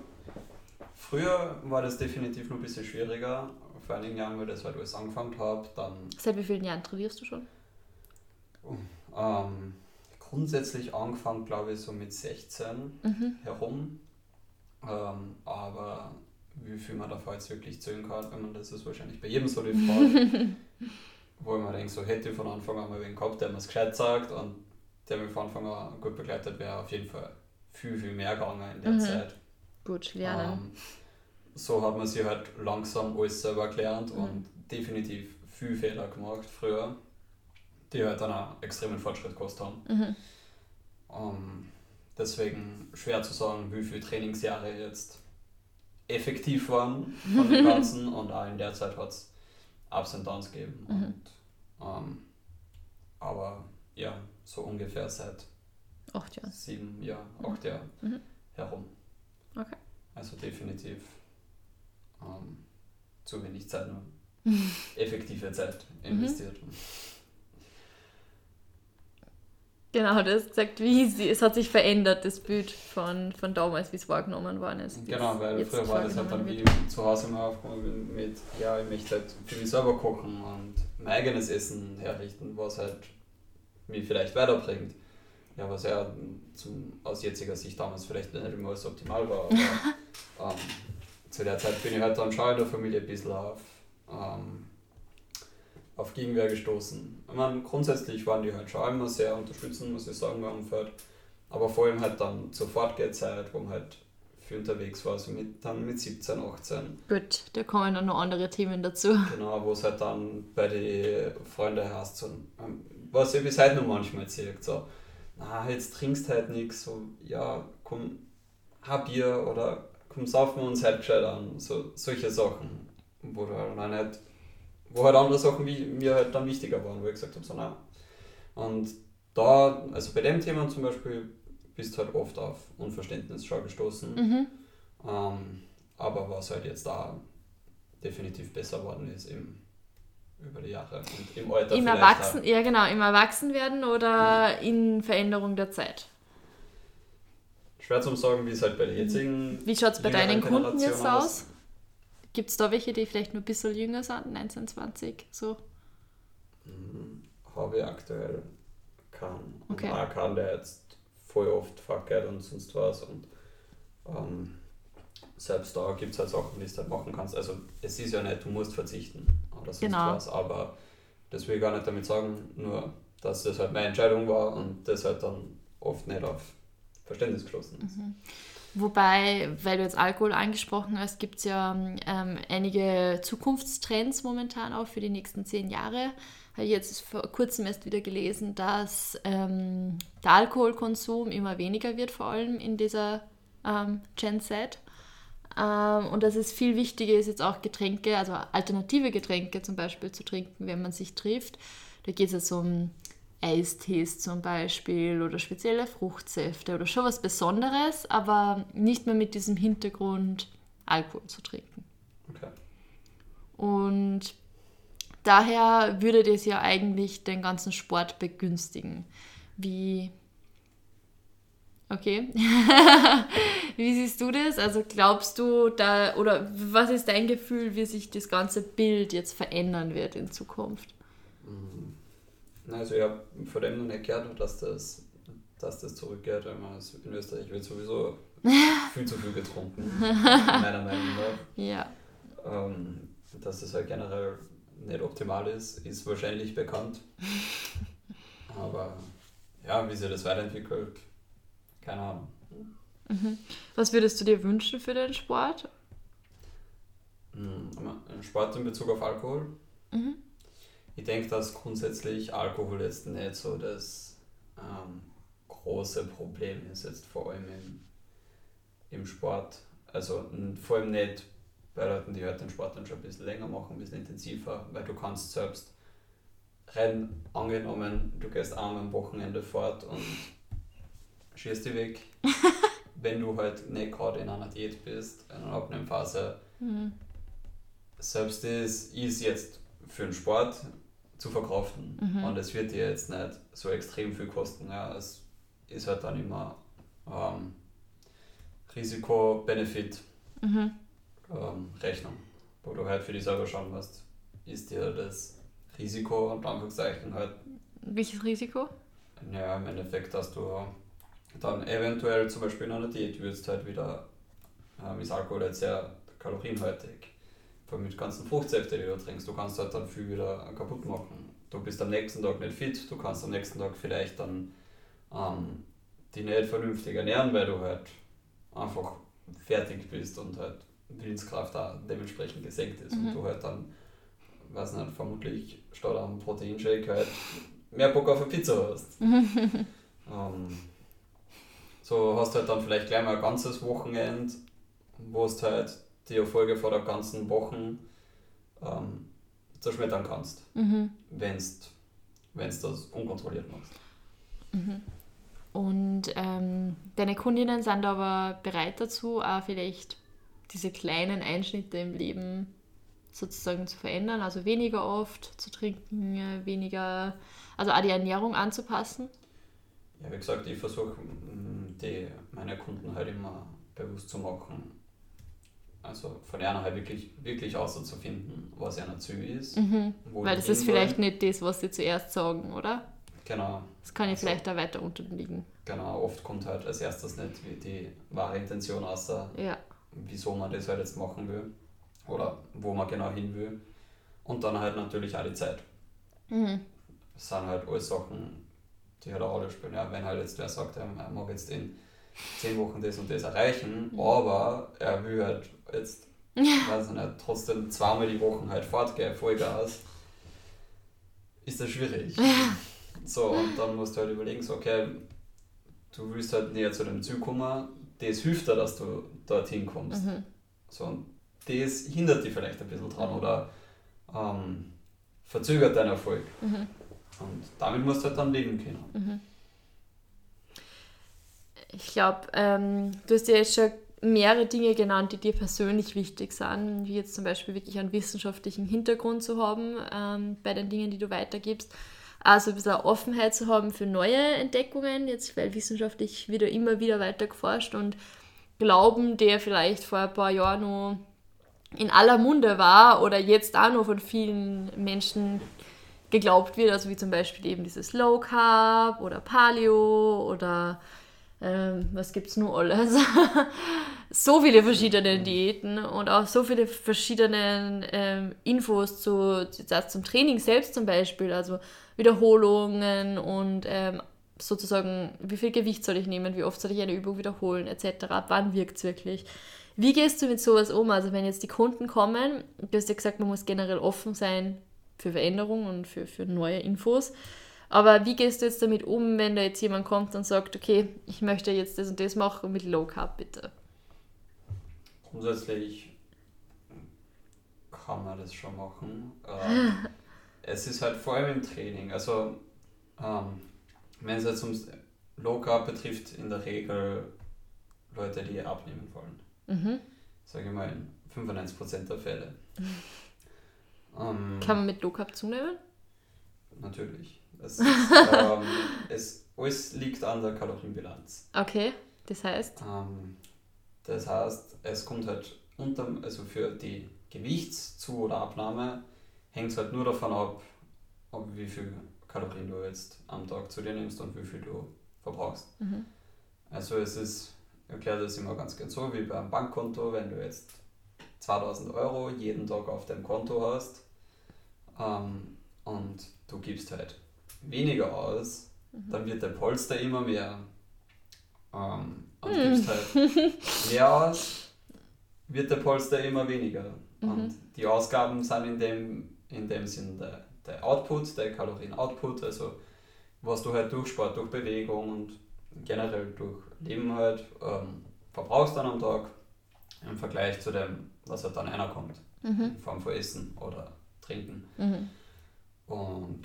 früher war das definitiv noch ein bisschen schwieriger. Vor einigen Jahren, ich das halt alles angefangen habe, dann. Seit wie vielen Jahren trainierst du schon? Ähm, grundsätzlich angefangen, glaube ich, so mit 16 mhm. herum. Ähm, aber wie viel man davor jetzt wirklich zählen kann, wenn man das ist wahrscheinlich bei jedem so die Frage. wo ich mir denke, so hätte ich von Anfang an mal wen gehabt, der mir es gescheit sagt und der mich von Anfang an gut begleitet wäre, auf jeden Fall viel, viel mehr gegangen in der mhm. Zeit. Gut, lernen. Ähm, so hat man sich halt langsam alles selber gelernt mhm. und definitiv viel Fehler gemacht früher, die halt dann auch extremen Fortschritt gekostet haben. Mhm. Um, ähm, deswegen schwer zu sagen, wie viele Trainingsjahre jetzt effektiv waren von dem Ganzen und auch in der Zeit hat es Ups und Downs gegeben. Mhm. Und, ähm, aber ja, so ungefähr seit acht Jahren. sieben Jahren, acht mhm. Jahren mhm. herum. Okay. Also definitiv ähm, zu wenig Zeit nur effektive Zeit investiert. Genau, das sagt, wie sie, es hat sich verändert, das Bild von, von damals, wie es wahrgenommen worden ist. Genau, weil früher war das halt dann wie zu Hause mal aufgekommen mit, ja, ich möchte halt für mich selber kochen und mein eigenes Essen herrichten, was halt mich vielleicht weiterbringt. Ja, was ja zum, aus jetziger Sicht damals vielleicht nicht immer so optimal war, aber ähm, zu der Zeit bin ich halt dann schon in der Familie ein bisschen auf, ähm, auf Gegenwehr gestoßen. Ich meine, grundsätzlich waren die halt schon immer sehr unterstützend, muss ich sagen, beim Umfeld. Aber vor allem halt dann zur Fortgehzeit, wo man halt viel unterwegs war, so mit, dann mit 17, 18. Gut, da kommen dann noch andere Themen dazu. Genau, wo es halt dann bei den Freunden heißt, so, ähm, was ich bis heute noch manchmal erzählt, so, na, jetzt trinkst halt nichts, so, ja, komm, hab Bier oder komm, saufen wir uns halt gescheit an. So, solche Sachen, wo du halt nicht, wo halt andere Sachen wie mir halt dann wichtiger waren, wo ich gesagt habe, so nein. Und da, also bei dem Thema zum Beispiel, bist du halt oft auf Unverständnis schon gestoßen. Mhm. Ähm, aber was halt jetzt da definitiv besser worden ist im, über die Jahre und im Alter. Im Erwachsen, ja genau, im Erwachsenwerden oder mhm. in Veränderung der Zeit schwer zu sagen, wie es halt bei den jetzigen. Wie schaut es bei deinen Kunden jetzt aus? Gibt es da welche, die vielleicht nur ein bisschen jünger sind, 19, 20, so? Hm, habe ich aktuell keinen. Okay. Und kann, der jetzt voll oft verkehrt und sonst was. Und ähm, selbst da gibt es halt Sachen, die du halt machen kannst. Also es ist ja nicht, du musst verzichten oder sonst genau. was, aber das will ich gar nicht damit sagen, nur dass das halt meine Entscheidung war und das halt dann oft nicht auf Verständnis geschlossen ist. Mhm. Wobei, weil du jetzt Alkohol angesprochen hast, gibt es ja ähm, einige Zukunftstrends momentan auch für die nächsten zehn Jahre. Habe ich jetzt vor kurzem erst wieder gelesen, dass ähm, der Alkoholkonsum immer weniger wird, vor allem in dieser ähm, Gen Z. Ähm, und dass es viel wichtiger ist, jetzt auch Getränke, also alternative Getränke zum Beispiel zu trinken, wenn man sich trifft. Da geht es jetzt um Eistees zum Beispiel oder spezielle Fruchtsäfte oder schon was Besonderes, aber nicht mehr mit diesem Hintergrund Alkohol zu trinken. Okay. Und daher würde das ja eigentlich den ganzen Sport begünstigen. Wie. Okay. wie siehst du das? Also glaubst du da, oder was ist dein Gefühl, wie sich das ganze Bild jetzt verändern wird in Zukunft? Mhm also ich habe von dem noch nicht gehört, dass das, dass das zurückgeht. In Österreich wird sowieso viel zu viel getrunken, meiner Meinung nach. Ja. Ähm, dass das halt generell nicht optimal ist, ist wahrscheinlich bekannt. Aber ja, wie sich das weiterentwickelt, keine Ahnung. Mhm. Was würdest du dir wünschen für den Sport? Hm, Sport in Bezug auf Alkohol? Mhm ich denke, dass grundsätzlich Alkohol jetzt nicht so das ähm, große Problem ist, jetzt vor allem im, im Sport. Also vor allem nicht bei Leuten, die halt den Sport dann schon ein bisschen länger machen, ein bisschen intensiver, weil du kannst selbst rein angenommen, du gehst einmal am Wochenende fort und schießt dich weg. wenn du halt nicht gerade in einer Diät bist, in einer Abnehmphase, mhm. selbst das ist jetzt für den Sport zu verkraften. Mhm. Und es wird dir jetzt nicht so extrem viel kosten. Ja, es ist halt dann immer ähm, Risiko-Benefit-Rechnung, Mhm. wo du halt für dich selber schauen musst, ist dir das Risiko und Anführungszeichen halt, Welches Risiko? ja, im Endeffekt, dass du dann eventuell zum Beispiel in einer Diät würdest halt wieder, ähm, ist Alkohol halt sehr kalorienhaltig. Allem mit ganzen Fruchtsäfte, die du trinkst, du kannst halt dann viel wieder kaputt machen. Du bist am nächsten Tag nicht fit, du kannst am nächsten Tag vielleicht dann ähm, die nicht vernünftig ernähren, weil du halt einfach fertig bist und halt Willenskraft auch dementsprechend gesenkt ist Mhm. und du halt dann, weiß nicht, vermutlich statt am Proteinshake halt mehr Bock auf eine Pizza hast. ähm, so hast du halt dann vielleicht gleich mal ein ganzes Wochenende, wo du halt die Erfolge vor der ganzen Woche ähm, zerschmettern kannst, Mhm. wenn du das unkontrolliert machst. Mhm. Und ähm, deine Kundinnen sind aber bereit dazu, auch vielleicht diese kleinen Einschnitte im Leben sozusagen zu verändern, also weniger oft zu trinken, äh, weniger, also auch die Ernährung anzupassen. Ja, wie gesagt, ich versuche meine Kunden halt immer bewusst zu machen. Also von einer halt wirklich, wirklich auszufinden, was einer Ziel ist. Mhm. Weil das ist vielleicht nicht das, was sie zuerst sagen, oder? Genau, Das kann ja Also- vielleicht da weiter unten liegen. genau. Oft kommt halt als erstes nicht wie die wahre Intention außer Ja. wieso man das halt jetzt machen will oder wo man genau hin will. Und dann halt natürlich auch die Zeit. Mhm. Das sind halt alles Sachen, die halt auch alle spielen. Ja, wenn halt jetzt wer sagt, er er mag jetzt in 10 Wochen das und das erreichen, aber er will halt jetzt, weiß ich nicht, trotzdem zweimal die Woche halt fortgehen, Vollgas, ist das schwierig. So, und dann musst du halt überlegen, so, okay, du willst halt näher zu dem Ziel kommen, das hilft dir, dass du dorthin kommst. Mhm. So, und das hindert dich vielleicht ein bisschen dran oder ähm, verzögert deinen Erfolg. Mhm. Und damit musst du halt dann leben können. Ich glaube, ähm, du hast ja jetzt schon mehrere Dinge genannt, die dir persönlich wichtig sind, wie jetzt zum Beispiel wirklich einen wissenschaftlichen Hintergrund zu haben ähm, bei den Dingen, die du weitergibst. Also ein bisschen Offenheit zu haben für neue Entdeckungen, jetzt weil wissenschaftlich wieder immer wieder weiter geforscht und Glauben, der vielleicht vor ein paar Jahren noch in aller Munde war oder jetzt auch noch von vielen Menschen geglaubt wird, also wie zum Beispiel eben dieses Low Carb oder Paleo oder ähm, was gibt es nur alles? so viele verschiedene Diäten und auch so viele verschiedene ähm, Infos zu, zu, zum Training selbst zum Beispiel, also Wiederholungen und ähm, sozusagen, wie viel Gewicht soll ich nehmen, wie oft soll ich eine Übung wiederholen, etc. Ab wann wirkt es wirklich? Wie gehst du mit sowas um? Also wenn jetzt die Kunden kommen, du hast ja gesagt, man muss generell offen sein für Veränderungen und für, für neue Infos. Aber wie gehst du jetzt damit um, wenn da jetzt jemand kommt und sagt, okay, ich möchte jetzt das und das machen mit Low Carb, bitte? Grundsätzlich kann man das schon machen. Ähm, es ist halt vor allem im Training. Also, ähm, wenn es jetzt ums Low Carb betrifft, in der Regel Leute, die abnehmen wollen. Mhm. Sage ich mal in 95% der Fälle. Ähm, Kann man mit Low Carb zunehmen? Natürlich. Es, ist, ähm, es alles liegt an der Kalorienbilanz. Okay, das heißt, Ähm, das heißt, es kommt halt unter, also für die Gewichtszu- oder Abnahme hängt es halt nur davon ab, ob wie viel Kalorien du jetzt am Tag zu dir nimmst und wie viel du verbrauchst. Mhm. Also es ist, ich erkläre das immer ganz gern so, wie beim Bankkonto, wenn du jetzt 2000 Euro jeden Tag auf deinem Konto hast ähm, und du gibst halt weniger aus, dann wird der Polster immer mehr. Ähm, und Hm. gibst halt mehr aus, wird der Polster immer weniger. Mhm. Und die Ausgaben sind in dem, in dem Sinn der, der Output, der Kalorien-Output, also was du halt durch Sport, durch Bewegung und generell durch Leben halt ähm, verbrauchst dann am Tag im Vergleich zu dem, was halt dann einer kommt, Mhm. in Form von Essen oder Trinken. Mhm. Und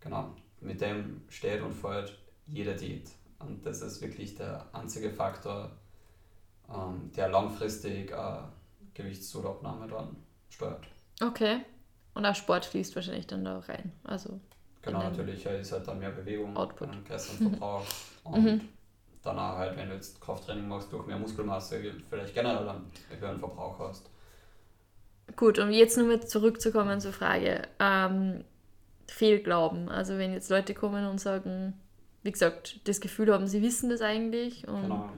genau, mit dem steht und fällt jede Diät. Und das ist wirklich der einzige Faktor, ähm, der langfristig eine Gewichtszunahme dann steuert. Okay. Und auch Sport fließt wahrscheinlich dann da rein. Also Genau, natürlich ist halt dann mehr Bewegung, Output. einen größeren Verbrauch und Mhm. danach halt, wenn du jetzt Krafttraining machst, durch mehr Muskelmasse vielleicht generell einen höheren Verbrauch hast. Gut, um jetzt nur mal zurückzukommen zur Frage. Ähm, Fehlglauben. Also wenn jetzt Leute kommen und sagen, wie gesagt, das Gefühl haben, sie wissen das eigentlich. Und Genau.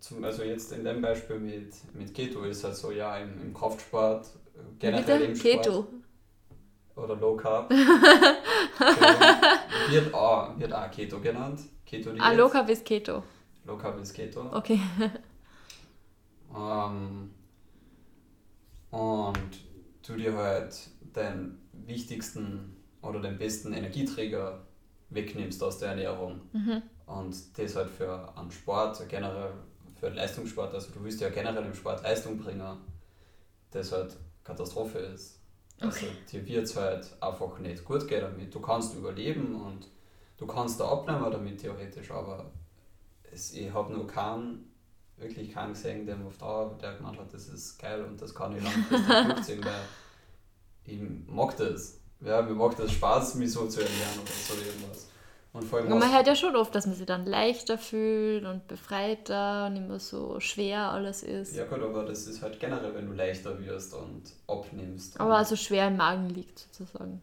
Zum- Also jetzt in dem Beispiel mit, mit Keto ist halt so, ja, im, im Kraftsport, generell bitte? im Sport Keto. oder Low Carb. Entschuldigung, wird, auch, wird auch Keto genannt. Keto Ah, Low Carb ist Keto. Low Carb ist Keto. Okay. Ähm, und du dir halt den wichtigsten oder den besten Energieträger wegnimmst aus der Ernährung. Mhm. Und das halt für einen Sport, generell für Leistungssport, also du willst ja generell im Sport Leistung bringen, das halt Katastrophe ist. Also dir wird es halt einfach nicht gut gehen damit. Du kannst überleben und du kannst da abnehmen damit theoretisch, aber es, ich habe noch keinen, wirklich keinen gesehen, der auf Dauer, der gemeint hat, das ist geil und das kann ich langfristig durchziehen, weil ich mag das. Ja, mir macht das Spaß, mich so zu ernähren oder so irgendwas. Und vor allem Und man hört ja schon oft, dass man sich dann leichter fühlt und befreiter und mehr so schwer alles ist. Ja gut, aber das ist halt generell, wenn du leichter wirst und abnimmst. Aber und, also schwer im Magen liegt sozusagen.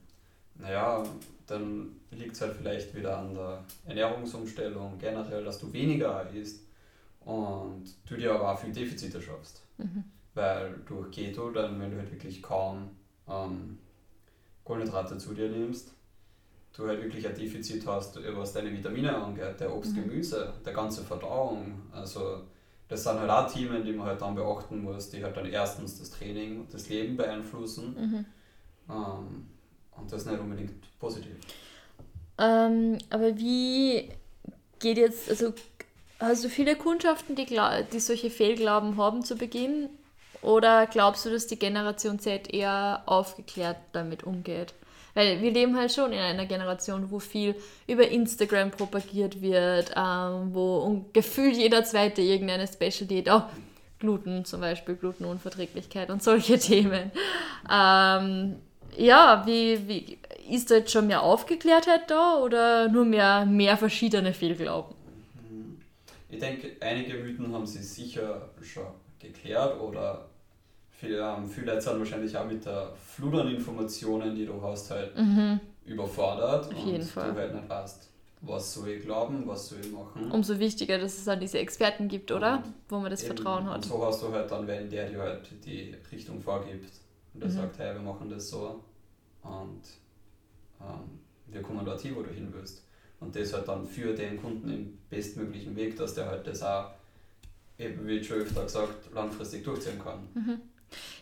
Naja, dann liegt es halt vielleicht wieder an der Ernährungsumstellung generell, dass du weniger isst und du dir aber auch viel Defizite schaffst. Mhm. Weil durch Keto, dann wenn du halt wirklich kaum ähm, Kohlenhydrate zu dir nimmst, du halt wirklich ein Defizit hast, was deine Vitamine angeht, der Obst, Mhm. Gemüse, der ganze Verdauung. Also das sind halt auch Themen, die man halt dann beachten muss, die halt dann erstens das Training und das Leben beeinflussen. Mhm. Ähm, und das ist nicht unbedingt positiv. Ähm, aber wie geht jetzt, also hast du viele Kundschaften, die, die solche Fehlglauben haben zu Beginn? Oder glaubst du, dass die Generation Z eher aufgeklärt damit umgeht? Weil wir leben halt schon in einer Generation, wo viel über Instagram propagiert wird, ähm, wo gefühlt jeder Zweite irgendeine Special Diät, auch Gluten zum Beispiel, Glutenunverträglichkeit und solche Themen. Ähm, ja, wie, wie ist da jetzt schon mehr Aufgeklärtheit da oder nur mehr, mehr verschiedene Fehlglauben? Ich denke, einige Mythen haben sie sicher schon geklärt oder ähm, viele Leute sind wahrscheinlich auch mit der Flut an Informationen, die du hast, halt überfordert Auf und jeden Fall. du halt nicht weißt, was soll ich glauben, was soll ich machen. Umso wichtiger, dass es dann diese Experten gibt, oder? Und Wo man das Eben, Vertrauen Und hat. so hast du halt dann, wenn der dir halt die Richtung vorgibt und der Mhm. sagt, hey, wir machen das so und ähm, wir kommen dorthin, wo du hin willst. Und das halt dann für den Kunden im bestmöglichen Weg, dass der halt das auch, eben wie schon öfter gesagt, langfristig durchziehen kann.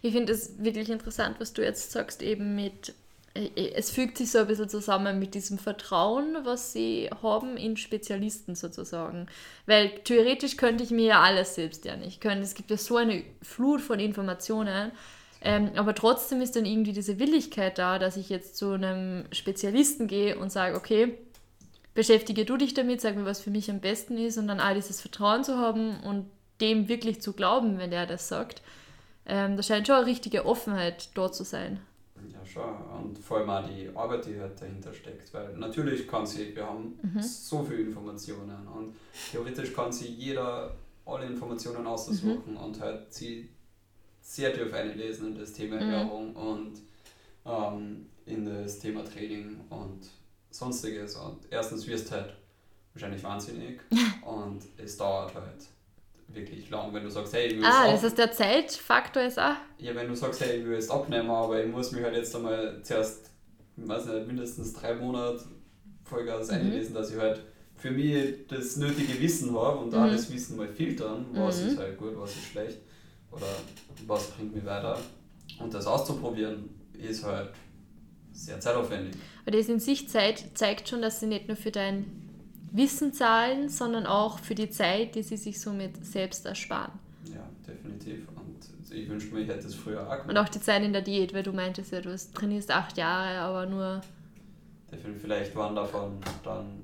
Ich finde es wirklich interessant, was du jetzt sagst, eben mit, äh, es fügt sich so ein bisschen zusammen mit diesem Vertrauen, was sie haben in Spezialisten sozusagen. Weil theoretisch könnte ich mir ja alles selbst ja nicht können. Es gibt ja so eine Flut von Informationen. Ähm, aber trotzdem ist dann irgendwie diese Willigkeit da, dass ich jetzt zu einem Spezialisten gehe und sage, okay, beschäftige du dich damit, sag mir, was für mich am besten ist und dann all dieses Vertrauen zu haben und dem wirklich zu glauben, wenn der das sagt. Ähm, da scheint schon eine richtige Offenheit dort zu sein. Ja, schon. Und vor allem auch die Arbeit, die halt dahinter steckt. Weil natürlich kann sie, wir haben so viele Informationen und theoretisch kann sie jeder alle Informationen aussuchen und halt sie sehr tief einlesen in das Thema Ernährung und ähm, in das Thema Training und sonstiges. Und erstens wirst du halt wahrscheinlich wahnsinnig und es dauert halt wirklich lang, wenn du sagst, hey, ich will Ah, das heißt, der Zeitfaktor ist auch. ja, wenn du sagst, hey, ich will jetzt abnehmen, aber ich muss mich halt jetzt einmal zuerst, ich weiß nicht, mindestens drei Monate Vollgas Mhm. einlesen, dass ich halt für mich das nötige Wissen habe und Mhm. auch das Wissen mal filtern, was ist halt gut, was ist schlecht oder was bringt mich weiter. Und das auszuprobieren ist halt sehr zeitaufwendig. Aber das in sich Zeit zeigt schon, dass sie nicht nur für dein Wissen zahlen, sondern auch für die Zeit, die sie sich somit selbst ersparen. Ja, definitiv. Und ich wünschte mir, ich hätte es früher auch Und gemacht. auch die Zeit in der Diät, weil du meintest ja, du trainierst acht Jahre, aber nur Definitiv. Vielleicht waren davon dann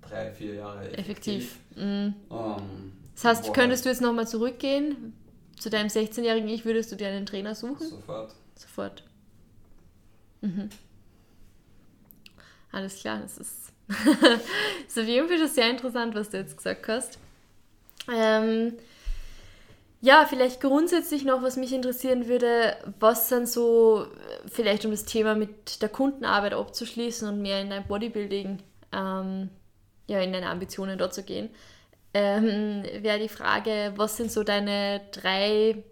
drei, vier Jahre effektiv. Mhm. Ähm, Das heißt, wo könntest du jetzt nochmal zurückgehen? Zu deinem 16-jährigen Ich würdest du dir einen Trainer halt suchen? sofort. Sofort. Mhm. Alles klar, das ist, ist auf jeden Fall schon sehr interessant, was du jetzt gesagt hast. Ähm, ja, vielleicht grundsätzlich noch, was mich interessieren würde, was sind so, vielleicht um das Thema mit der Kundenarbeit abzuschließen und mehr in dein Bodybuilding, ähm, ja, in deine Ambitionen dort zu gehen, ähm, wäre die Frage, was sind so deine drei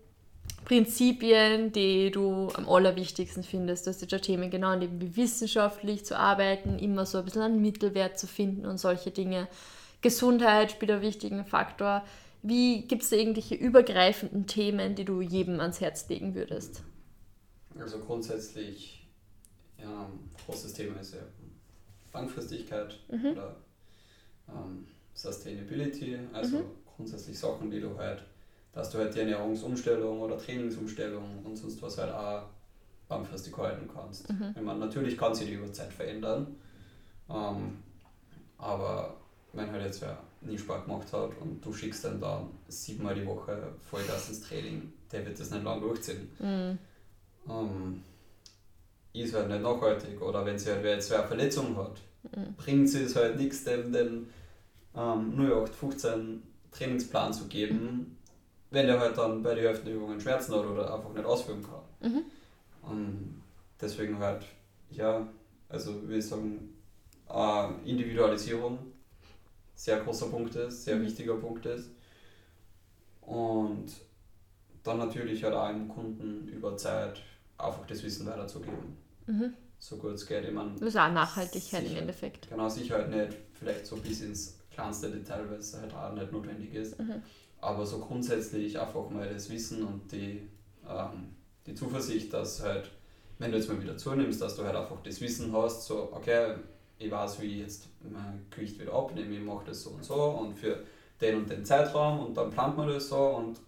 Prinzipien, die du am allerwichtigsten findest? Du hast jetzt schon Themen genannt, eben wie wissenschaftlich zu arbeiten, immer so ein bisschen einen Mittelwert zu finden und solche Dinge. Gesundheit spielt einen wichtigen Faktor. Wie gibt es da irgendwelche übergreifenden Themen, die du jedem ans Herz legen würdest? Also grundsätzlich, ja, großes Thema ist ja Langfristigkeit mhm. oder ähm, Sustainability, also mhm. grundsätzlich Sachen, die du halt, dass du halt die Ernährungsumstellung oder Trainingsumstellung und sonst was halt auch langfristig halten kannst. Mhm. Ich meine, natürlich kann sich die über Zeit verändern, ähm, aber wenn halt jetzt wer nie Sport gemacht hat und du schickst dann dann siebenmal die Woche Vollgas ins Training, der wird das nicht lang durchziehen. Mhm. Ähm, ist halt nicht nachhaltig oder wenn sie halt wer jetzt wer Verletzung hat, mhm. bringt sie es halt nichts, dem den ähm, 0815 Trainingsplan zu geben, wenn der halt dann bei den Hüftenübungen Schmerzen hat oder einfach nicht ausführen kann. Mhm. Und deswegen halt, ja, also ich sagen, äh, Individualisierung sehr großer Punkt ist, sehr mhm. wichtiger Punkt ist. Und dann natürlich halt auch dem Kunden über Zeit einfach das Wissen weiterzugeben. Mhm. So gut es geht. Ich meine, das ist auch Nachhaltigkeit sicher, im Endeffekt. Genau, sicher halt nicht vielleicht so bis ins kleinste Detail, weil es halt auch nicht notwendig ist. Mhm. Aber so grundsätzlich einfach mal das Wissen und die, ähm, die Zuversicht, dass halt, wenn du jetzt mal wieder zunimmst, dass du halt einfach das Wissen hast, so, okay, ich weiß, wie ich jetzt mein Gewicht wieder abnehme, ich mache das so und so und für den und den Zeitraum und dann plant man das so und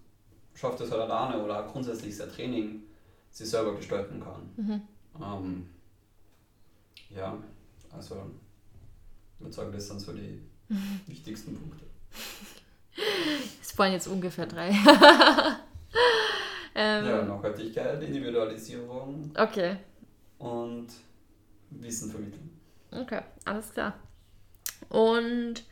schafft das halt alleine oder grundsätzlich sein Training sich selber gestalten kann. Mhm. Ähm, ja, also ich würde sagen, das sind so die wichtigsten Punkte. Es waren jetzt ungefähr drei. ähm, ja, Nachhaltigkeit, Individualisierung. Okay. Und Wissen vermitteln. Okay, alles klar. Und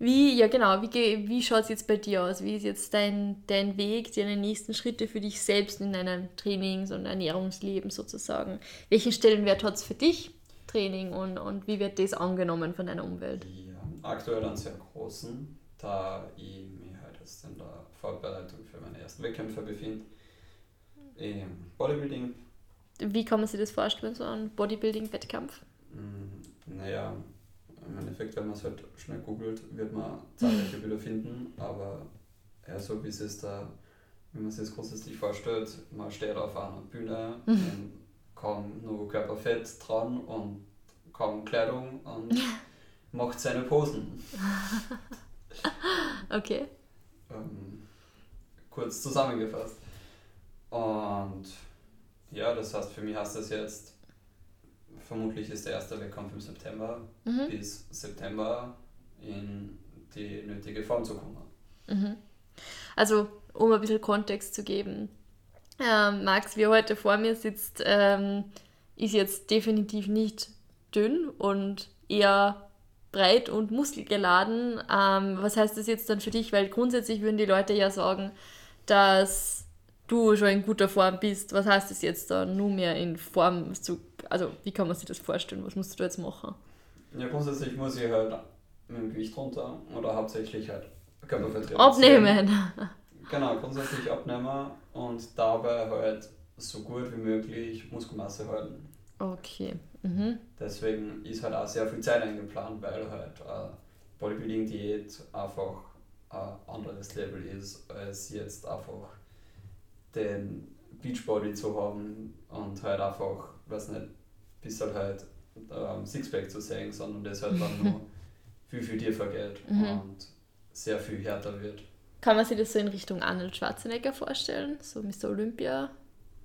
wie, ja genau, wie, wie schaut es jetzt bei dir aus? Wie ist jetzt dein, dein Weg, deine nächsten Schritte für dich selbst in deinem Trainings- und Ernährungsleben sozusagen? Welchen Stellenwert hat es für dich, Training, und, und wie wird das angenommen von deiner Umwelt? Ja, aktuell einen sehr großen, da ich jetzt in der Vorbereitung für meine ersten Wettkämpfe befinde. Im Bodybuilding. Wie kann man sich das vorstellen, so ein Bodybuilding-Wettkampf? Mm, naja, im Endeffekt, wenn man es halt schnell googelt, wird man zahlreiche Bilder finden, aber eher so wie es ist da, wie man sich das grundsätzlich vorstellt, man steht auf einer Bühne, mhm. kaum nur Körperfett dran und kaum Kleidung und macht seine Posen. okay. Ähm, kurz zusammengefasst. Und ja, das heißt, für mich heißt das jetzt, vermutlich ist der erste Wettkampf im September, mhm. bis September in die nötige Form zu kommen. Mhm. Also, um ein bisschen Kontext zu geben, ähm, Max, wie er heute vor mir sitzt, ähm, ist jetzt definitiv nicht dünn und eher breit und muskelgeladen. Ähm, was heißt das jetzt dann für dich? Weil grundsätzlich würden die Leute ja sagen, dass du schon in guter Form bist. Was heißt das jetzt da nur mehr in Form zu also wie kann man sich das vorstellen? Was musst du jetzt machen? Ja, grundsätzlich muss ich halt mit dem Gewicht runter oder hauptsächlich halt Körperfett Abnehmen. Genau, grundsätzlich abnehmen und dabei halt so gut wie möglich Muskelmasse halten. Okay. Mhm. Deswegen ist halt auch sehr viel Zeit eingeplant, weil halt äh, Bodybuilding-Diät einfach ein anderes Level ist, als jetzt einfach den Beachbody zu haben und halt einfach, weiß nicht, bis halt halt ähm, Sixpack zu sehen, sondern das halt dann nur viel, viel tiefer geht mhm. und sehr viel härter wird. Kann man sich das so in Richtung Arnold Schwarzenegger vorstellen, so Mr. Olympia?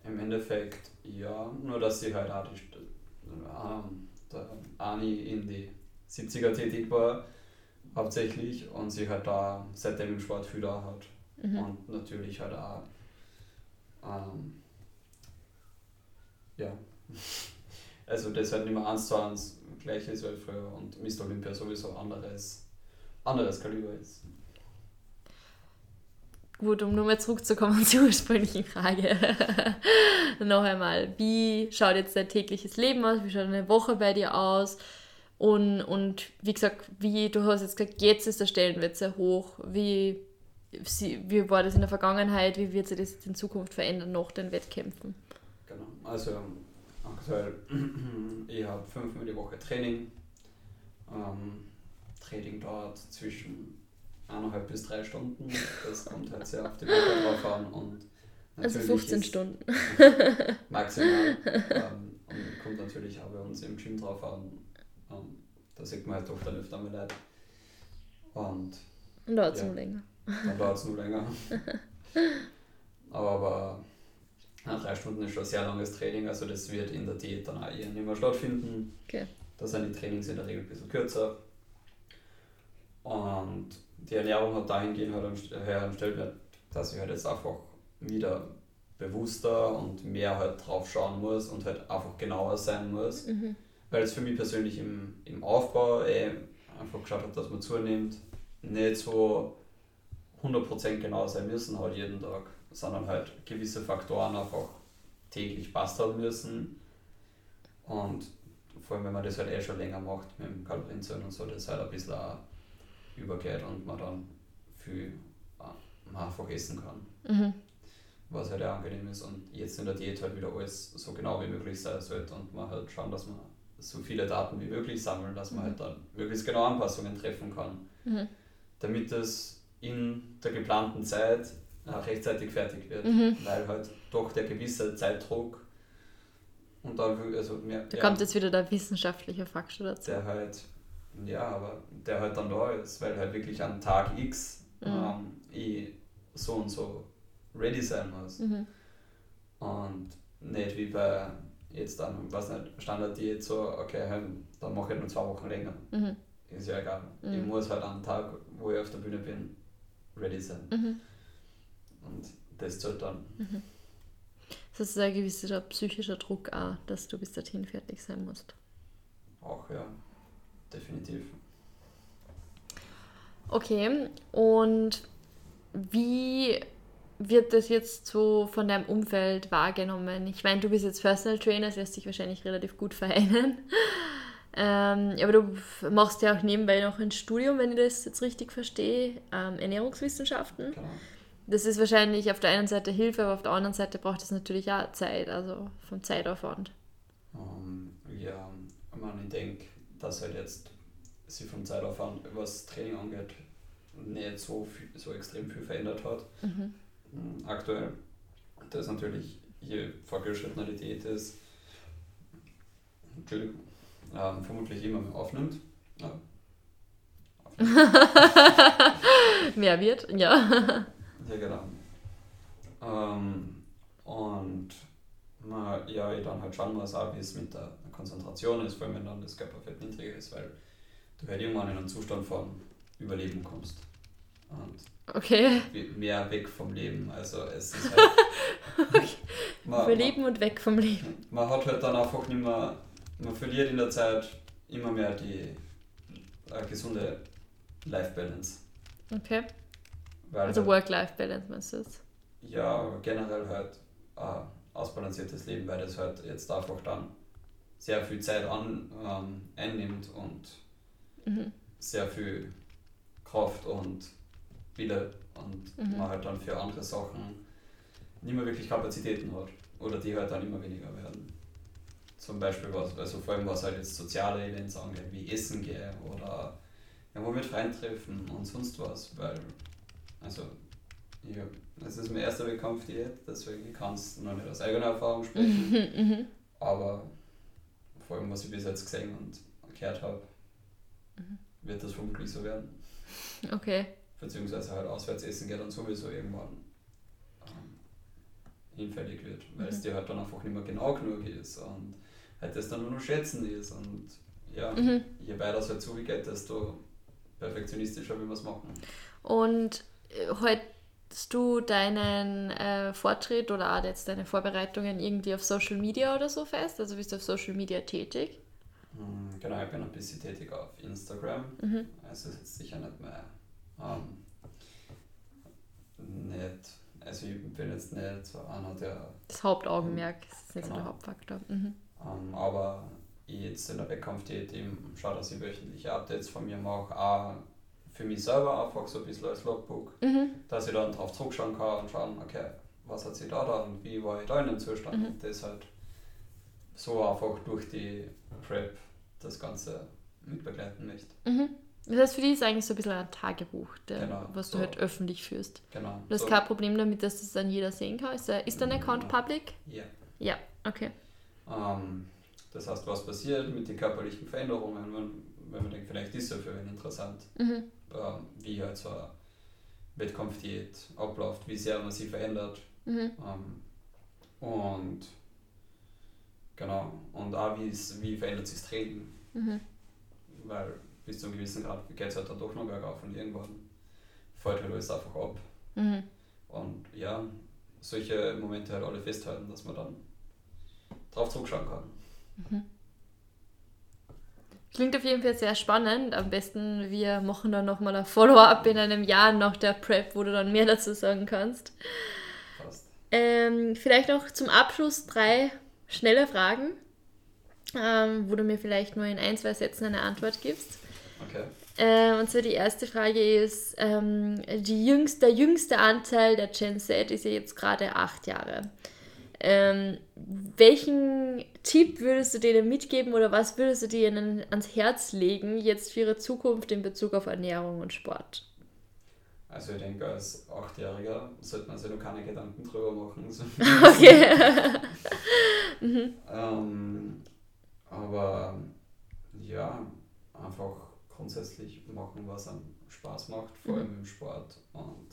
Im Endeffekt ja, nur dass sie halt auch die, ähm, der Ani in die 70er tätig war, hauptsächlich, und sie halt da seitdem im Sport viel da hat. Mhm. Und natürlich halt auch ähm, ja, Also das halt nicht mehr eins zu eins gleich ist wie früher und Mr. Olympia sowieso anderes, anderes Kaliber ist. Gut, um nur mal zurückzukommen zur ursprünglichen Frage. Noch einmal, wie schaut jetzt dein tägliches Leben aus? Wie schaut eine Woche bei dir aus? Und, und wie gesagt, wie du hast jetzt gesagt, jetzt ist der Stellenwert sehr hoch. Wie, wie war das in der Vergangenheit? Wie wird sich das in Zukunft verändern nach den Wettkämpfen? Genau, also aktuell, ich habe fünfmal die Woche Training. Ähm, Training dauert zwischen eineinhalb bis drei Stunden. Das kommt halt sehr auf die Woche drauf an. Und also 15 Stunden. Maximal. ähm, und kommt natürlich auch bei uns im Gym drauf an. Ähm, da sieht man halt doch dann öfter mal Leute. Und, und dauert es ja, nur länger. Dann dauert es nur länger. aber, aber ja, drei Stunden ist schon ein sehr langes Training, also das wird in der Diät dann auch eher nicht mehr stattfinden. Okay. Da sind die Trainings in der Regel ein bisschen kürzer. Und die Ernährung hat dahingehend halt einen Stellwert, dass ich halt jetzt einfach wieder bewusster und mehr halt drauf schauen muss und halt einfach genauer sein muss. Mhm. Weil es für mich persönlich im, im Aufbau eh einfach geschaut hat, dass man zunimmt, nicht so 100% genau sein müssen halt jeden Tag, sondern halt gewisse Faktoren einfach täglich passt haben müssen. Und vor allem, wenn man das halt eh schon länger macht mit dem Kalorienzählen und so, das halt ein bisschen auch übergeht und man dann viel äh, einfach essen kann. Mhm. Was halt auch angenehm ist und jetzt in der Diät halt wieder alles so genau wie möglich sein sollte und man halt schauen, dass man so viele Daten wie möglich sammeln, dass man mhm. halt dann möglichst genau Anpassungen treffen kann, mhm. damit es in der geplanten Zeit rechtzeitig fertig wird, mhm. weil halt doch der gewisse Zeitdruck und dann also mehr, da ja, kommt jetzt wieder der wissenschaftliche Faktor dazu. Der halt ja, aber der halt dann da ist, weil halt wirklich an Tag X mhm. ähm, ich so und so ready sein muss. Mhm. Und nicht wie bei jetzt dann, was nicht, Standard-Diät so, okay, dann mache ich nur zwei Wochen länger. Mhm. Ist ja egal. Mhm. Ich muss halt am Tag, wo ich auf der Bühne bin, ready sein. Mhm. Und das zählt dann. Mhm. Das ist ein gewisser psychischer Druck auch, dass du bis dorthin fertig sein musst. Auch, ja definitiv. Okay, und wie wird das jetzt so von deinem Umfeld wahrgenommen? Ich meine, du bist jetzt Personal Trainer, das lässt sich wahrscheinlich relativ gut vereinen. Ähm, aber du machst ja auch nebenbei noch ein Studium, wenn ich das jetzt richtig verstehe, ähm, Ernährungswissenschaften. Genau. Das ist wahrscheinlich auf der einen Seite Hilfe, aber auf der anderen Seite braucht es natürlich auch Zeit, also vom Zeitaufwand. Um, ähm, ja, ich denke, dass halt jetzt sich vom Zeitaufwand, was Training angeht, nicht so, viel, so extrem viel verändert hat. Mhm. Mm, aktuell, das natürlich, je fortgeschrittener die Diät ist, ähm, vermutlich immer mehr aufnimmt. Ja. mehr wird, ja. Ja, genau. Ähm, und man ja ich dann halt schauen muss, auch wie es mit der Konzentration ist, vor allem wenn dann das Körperfett niedriger ist, weil du halt irgendwann in einen Zustand von Überleben kommst. Und okay. mehr weg vom Leben. Also es ist halt. okay. man, Überleben man, und weg vom Leben. Man hat halt dann einfach nicht mehr, man verliert in der Zeit immer mehr die äh, gesunde Life Balance. Okay. Weil also halt, Work-Life-Balance meinst du das? Ja, generell halt äh, ausbalanciertes Leben, weil das halt jetzt einfach dann sehr viel Zeit an, ähm, einnimmt und mhm. sehr viel Kraft und Wille und mhm. man halt dann für andere Sachen nicht mehr wirklich Kapazitäten hat oder die halt dann immer weniger werden. Zum Beispiel was, also vor allem was halt jetzt soziale Events angeht, wie Essen gehen oder irgendwo mit Freunden treffen und sonst was, weil also ja, es ist mein erster Wettkampf Diät, deswegen kannst du noch nicht aus eigener Erfahrung sprechen. Mhm. Aber vor allem, was ich bis jetzt gesehen und gehört habe, mhm. wird das vermutlich so werden. Okay. Beziehungsweise halt auswärts essen geht dann sowieso irgendwann ähm, hinfällig wird, weil mhm. es dir halt dann einfach nicht mehr genau genug ist und halt das dann nur noch schätzen ist und ja, mhm. je weiter es halt zugeht, desto perfektionistischer will man es machen. Und äh, halt du deinen äh, Vortritt oder auch jetzt deine Vorbereitungen irgendwie auf Social Media oder so fest? Also bist du auf Social Media tätig? Mm, Genau, ich bin ein bisschen tätig auf Instagram. Mhm. Also ist jetzt sicher nicht mehr ähm, nicht, also ich bin jetzt nicht so einer, der, Das Hauptaugenmerk ist nicht so der Genau. Hauptfaktor. Mhm. ähm, aber ich jetzt in der Wettkampfdiät eben schaue, dass ich wöchentliche Updates von mir mache, auch für mich selber einfach so ein bisschen als Logbook, Mhm. dass ich dann drauf zurückschauen kann und schauen, okay, was hat sich da da und wie war ich da in dem Zustand Mhm. und das halt so einfach durch die Prep das Ganze mitbegleiten möchte. Mhm. Das heißt, für dich ist eigentlich so ein bisschen ein Tagebuch, der, Genau, was du so. halt öffentlich führst. Genau. Du hast so, kein Problem damit, dass das dann jeder sehen kann. Ist, der, ist dein Account Ja. public? ja. Ja, okay. Ähm, das heißt, was passiert mit den körperlichen Veränderungen, wenn, wenn man denkt, vielleicht ist es ja für einen interessant, Mhm. ähm, wie halt so eine Wettkampfdiät abläuft, wie sehr man sie verändert. Mhm. Ähm, und genau, und auch wie verändert sich das Training, Mhm. weil bis zu einem gewissen Grad geht es halt dann doch noch bergauf und irgendwann fällt halt alles einfach ab. Mhm. Und ja, solche Momente halt alle festhalten, dass man dann drauf zurückschauen kann. Klingt auf jeden Fall sehr spannend. Am besten, wir machen dann nochmal ein Follow-up in einem Jahr nach der Prep, wo du dann mehr dazu sagen kannst. Ähm, vielleicht noch zum Abschluss drei schnelle Fragen, ähm, wo du mir vielleicht nur in ein, zwei Sätzen eine Antwort gibst. Okay. Äh, und zwar die erste Frage ist, ähm, die jüngste, der jüngste Anteil der Gen Z ist ja jetzt gerade acht Jahre. Ähm, welchen Tipp würdest du denen mitgeben oder was würdest du denen ans Herz legen jetzt für ihre Zukunft in Bezug auf Ernährung und Sport? Also ich denke, als Achtjähriger sollte man sich noch keine Gedanken drüber machen. Okay. ähm, aber ja, einfach grundsätzlich machen, was einem Spaß macht, vor Mhm. allem im Sport. Und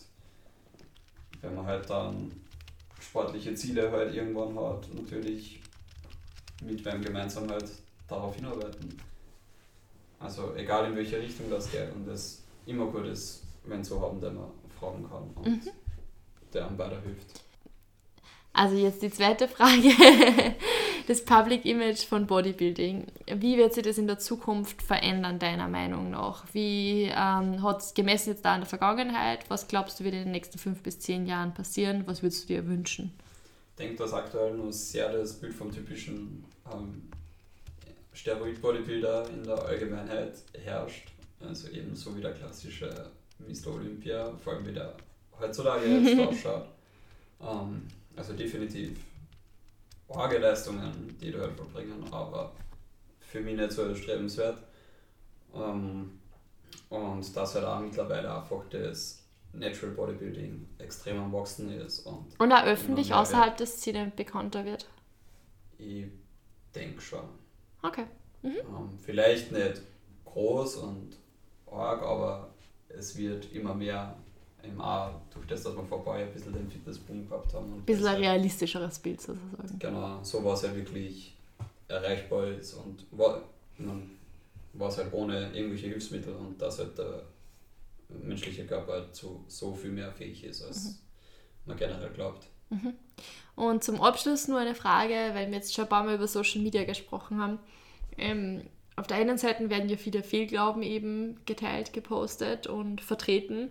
wenn man halt dann sportliche Ziele halt irgendwann hat, natürlich mit wem gemeinsam halt darauf hinarbeiten. Also egal in welche Richtung das geht und es immer gut ist, wenn so haben, der man fragen kann und Mhm. der einem weiterhilft. Also jetzt die zweite Frage. Das Public Image von Bodybuilding. Wie wird sich das in der Zukunft verändern, deiner Meinung nach? Wie ähm, hat es gemessen jetzt da in der Vergangenheit? Was glaubst du, wird in den nächsten fünf bis zehn Jahren passieren? Was würdest du dir wünschen? Ich denke, dass aktuell nur sehr das Bild vom typischen ähm, Steroid-Bodybuilder in der Allgemeinheit herrscht. Also eben so wie der klassische Mr. Olympia, vor allem wie der heutzutage jetzt ausschaut. Ähm, also definitiv arge Leistungen, die du halt verbringen, aber für mich nicht so erstrebenswert. Ähm, und dass halt auch mittlerweile einfach das Natural Bodybuilding extrem am Wachsen ist und Und auch öffentlich außerhalb der Szene bekannter wird. ich denke schon. Okay. Ähm, vielleicht nicht groß und arg, aber es wird immer mehr im A, durch das, dass wir vor ein paar Jahren ein bisschen den Fitnessboom gehabt haben. Ein bisschen ein halt, realistischeres Bild sozusagen. Genau, so was halt wirklich erreichbar ist und wa- man- was halt ohne irgendwelche Hilfsmittel und dass halt der menschliche Körper halt zu so viel mehr fähig ist, als man generell glaubt. Und zum Abschluss nur eine Frage, weil wir jetzt schon ein paar Mal über Social Media gesprochen haben. Ähm, auf der einen Seite werden ja viele Fehlglauben eben geteilt, gepostet und vertreten.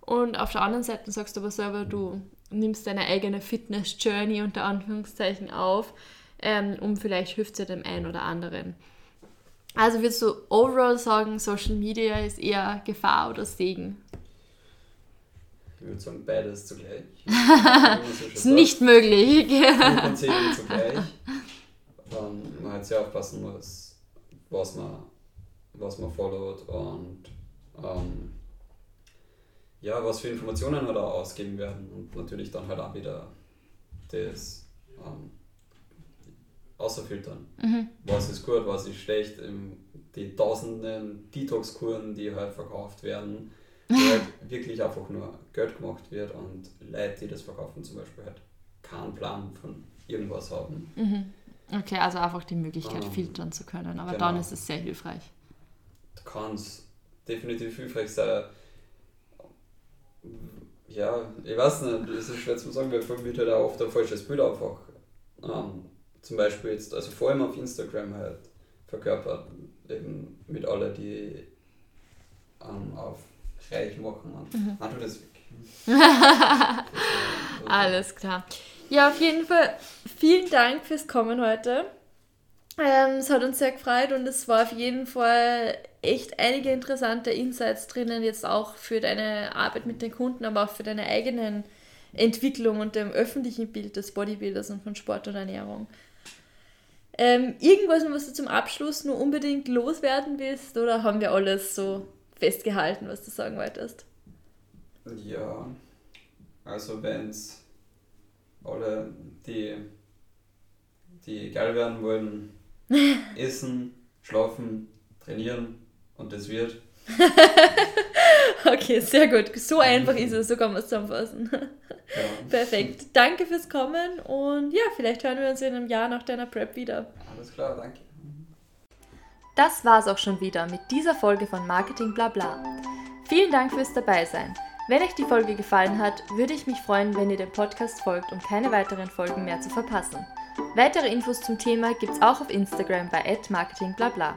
Und auf der anderen Seite sagst du aber selber, du nimmst deine eigene Fitness-Journey unter Anführungszeichen auf, ähm, um vielleicht hilft es ja dem einen oder anderen. Also würdest du overall sagen, Social Media ist eher Gefahr oder Segen? Ich würde sagen, beides zugleich. Ist sagt. nicht möglich. Fluch und Segen zugleich. Ähm, man halt sehr aufpassen muss, was man, was man followt und ähm, ja, was für Informationen halt auch ausgeben werden und natürlich dann halt auch wieder das ähm, außerfiltern. Mhm. Was ist gut, was ist schlecht, die tausenden Detox-Kuren, die halt verkauft werden, wo halt wirklich einfach nur Geld gemacht wird und Leute, die das verkaufen, zum Beispiel halt keinen Plan von irgendwas haben. Mhm. Okay, also einfach die Möglichkeit, Ähm, filtern zu können. Aber genau. dann ist es sehr hilfreich. Da kann es definitiv hilfreich sein. Ja, ich weiß nicht, es ist schwer zu sagen, weil von mir halt auch oft ein falsches Bild einfach. Ähm, zum Beispiel jetzt, also vor allem auf Instagram halt verkörpert, eben mit allen, die ähm, auf reich machen. Und mhm. Nein, du das weg. Alles klar. Ja, auf jeden Fall vielen Dank fürs Kommen heute. Ähm, es hat uns sehr gefreut und es war auf jeden Fall echt einige interessante Insights drinnen, jetzt auch für deine Arbeit mit den Kunden, aber auch für deine eigenen Entwicklung und dem öffentlichen Bild des Bodybuilders und von Sport und Ernährung. Ähm, irgendwas, was du zum Abschluss nur unbedingt loswerden willst oder haben wir alles so festgehalten, was du sagen wolltest? Ja, also wenn es alle, die, die geil werden wollen, essen, schlafen, trainieren und das wird. okay, sehr gut. So einfach ist es, so kann man es zusammenfassen. Ja. Perfekt. Danke fürs Kommen und ja, vielleicht hören wir uns in einem Jahr nach deiner Prep wieder. Alles klar, danke. Das war's auch schon wieder mit dieser Folge von Marketing Blabla. Vielen Dank fürs Dabeisein. Wenn euch die Folge gefallen hat, würde ich mich freuen, wenn ihr dem Podcast folgt, um keine weiteren Folgen mehr zu verpassen. Weitere Infos zum Thema gibt's auch auf Instagram bei @marketingblabla.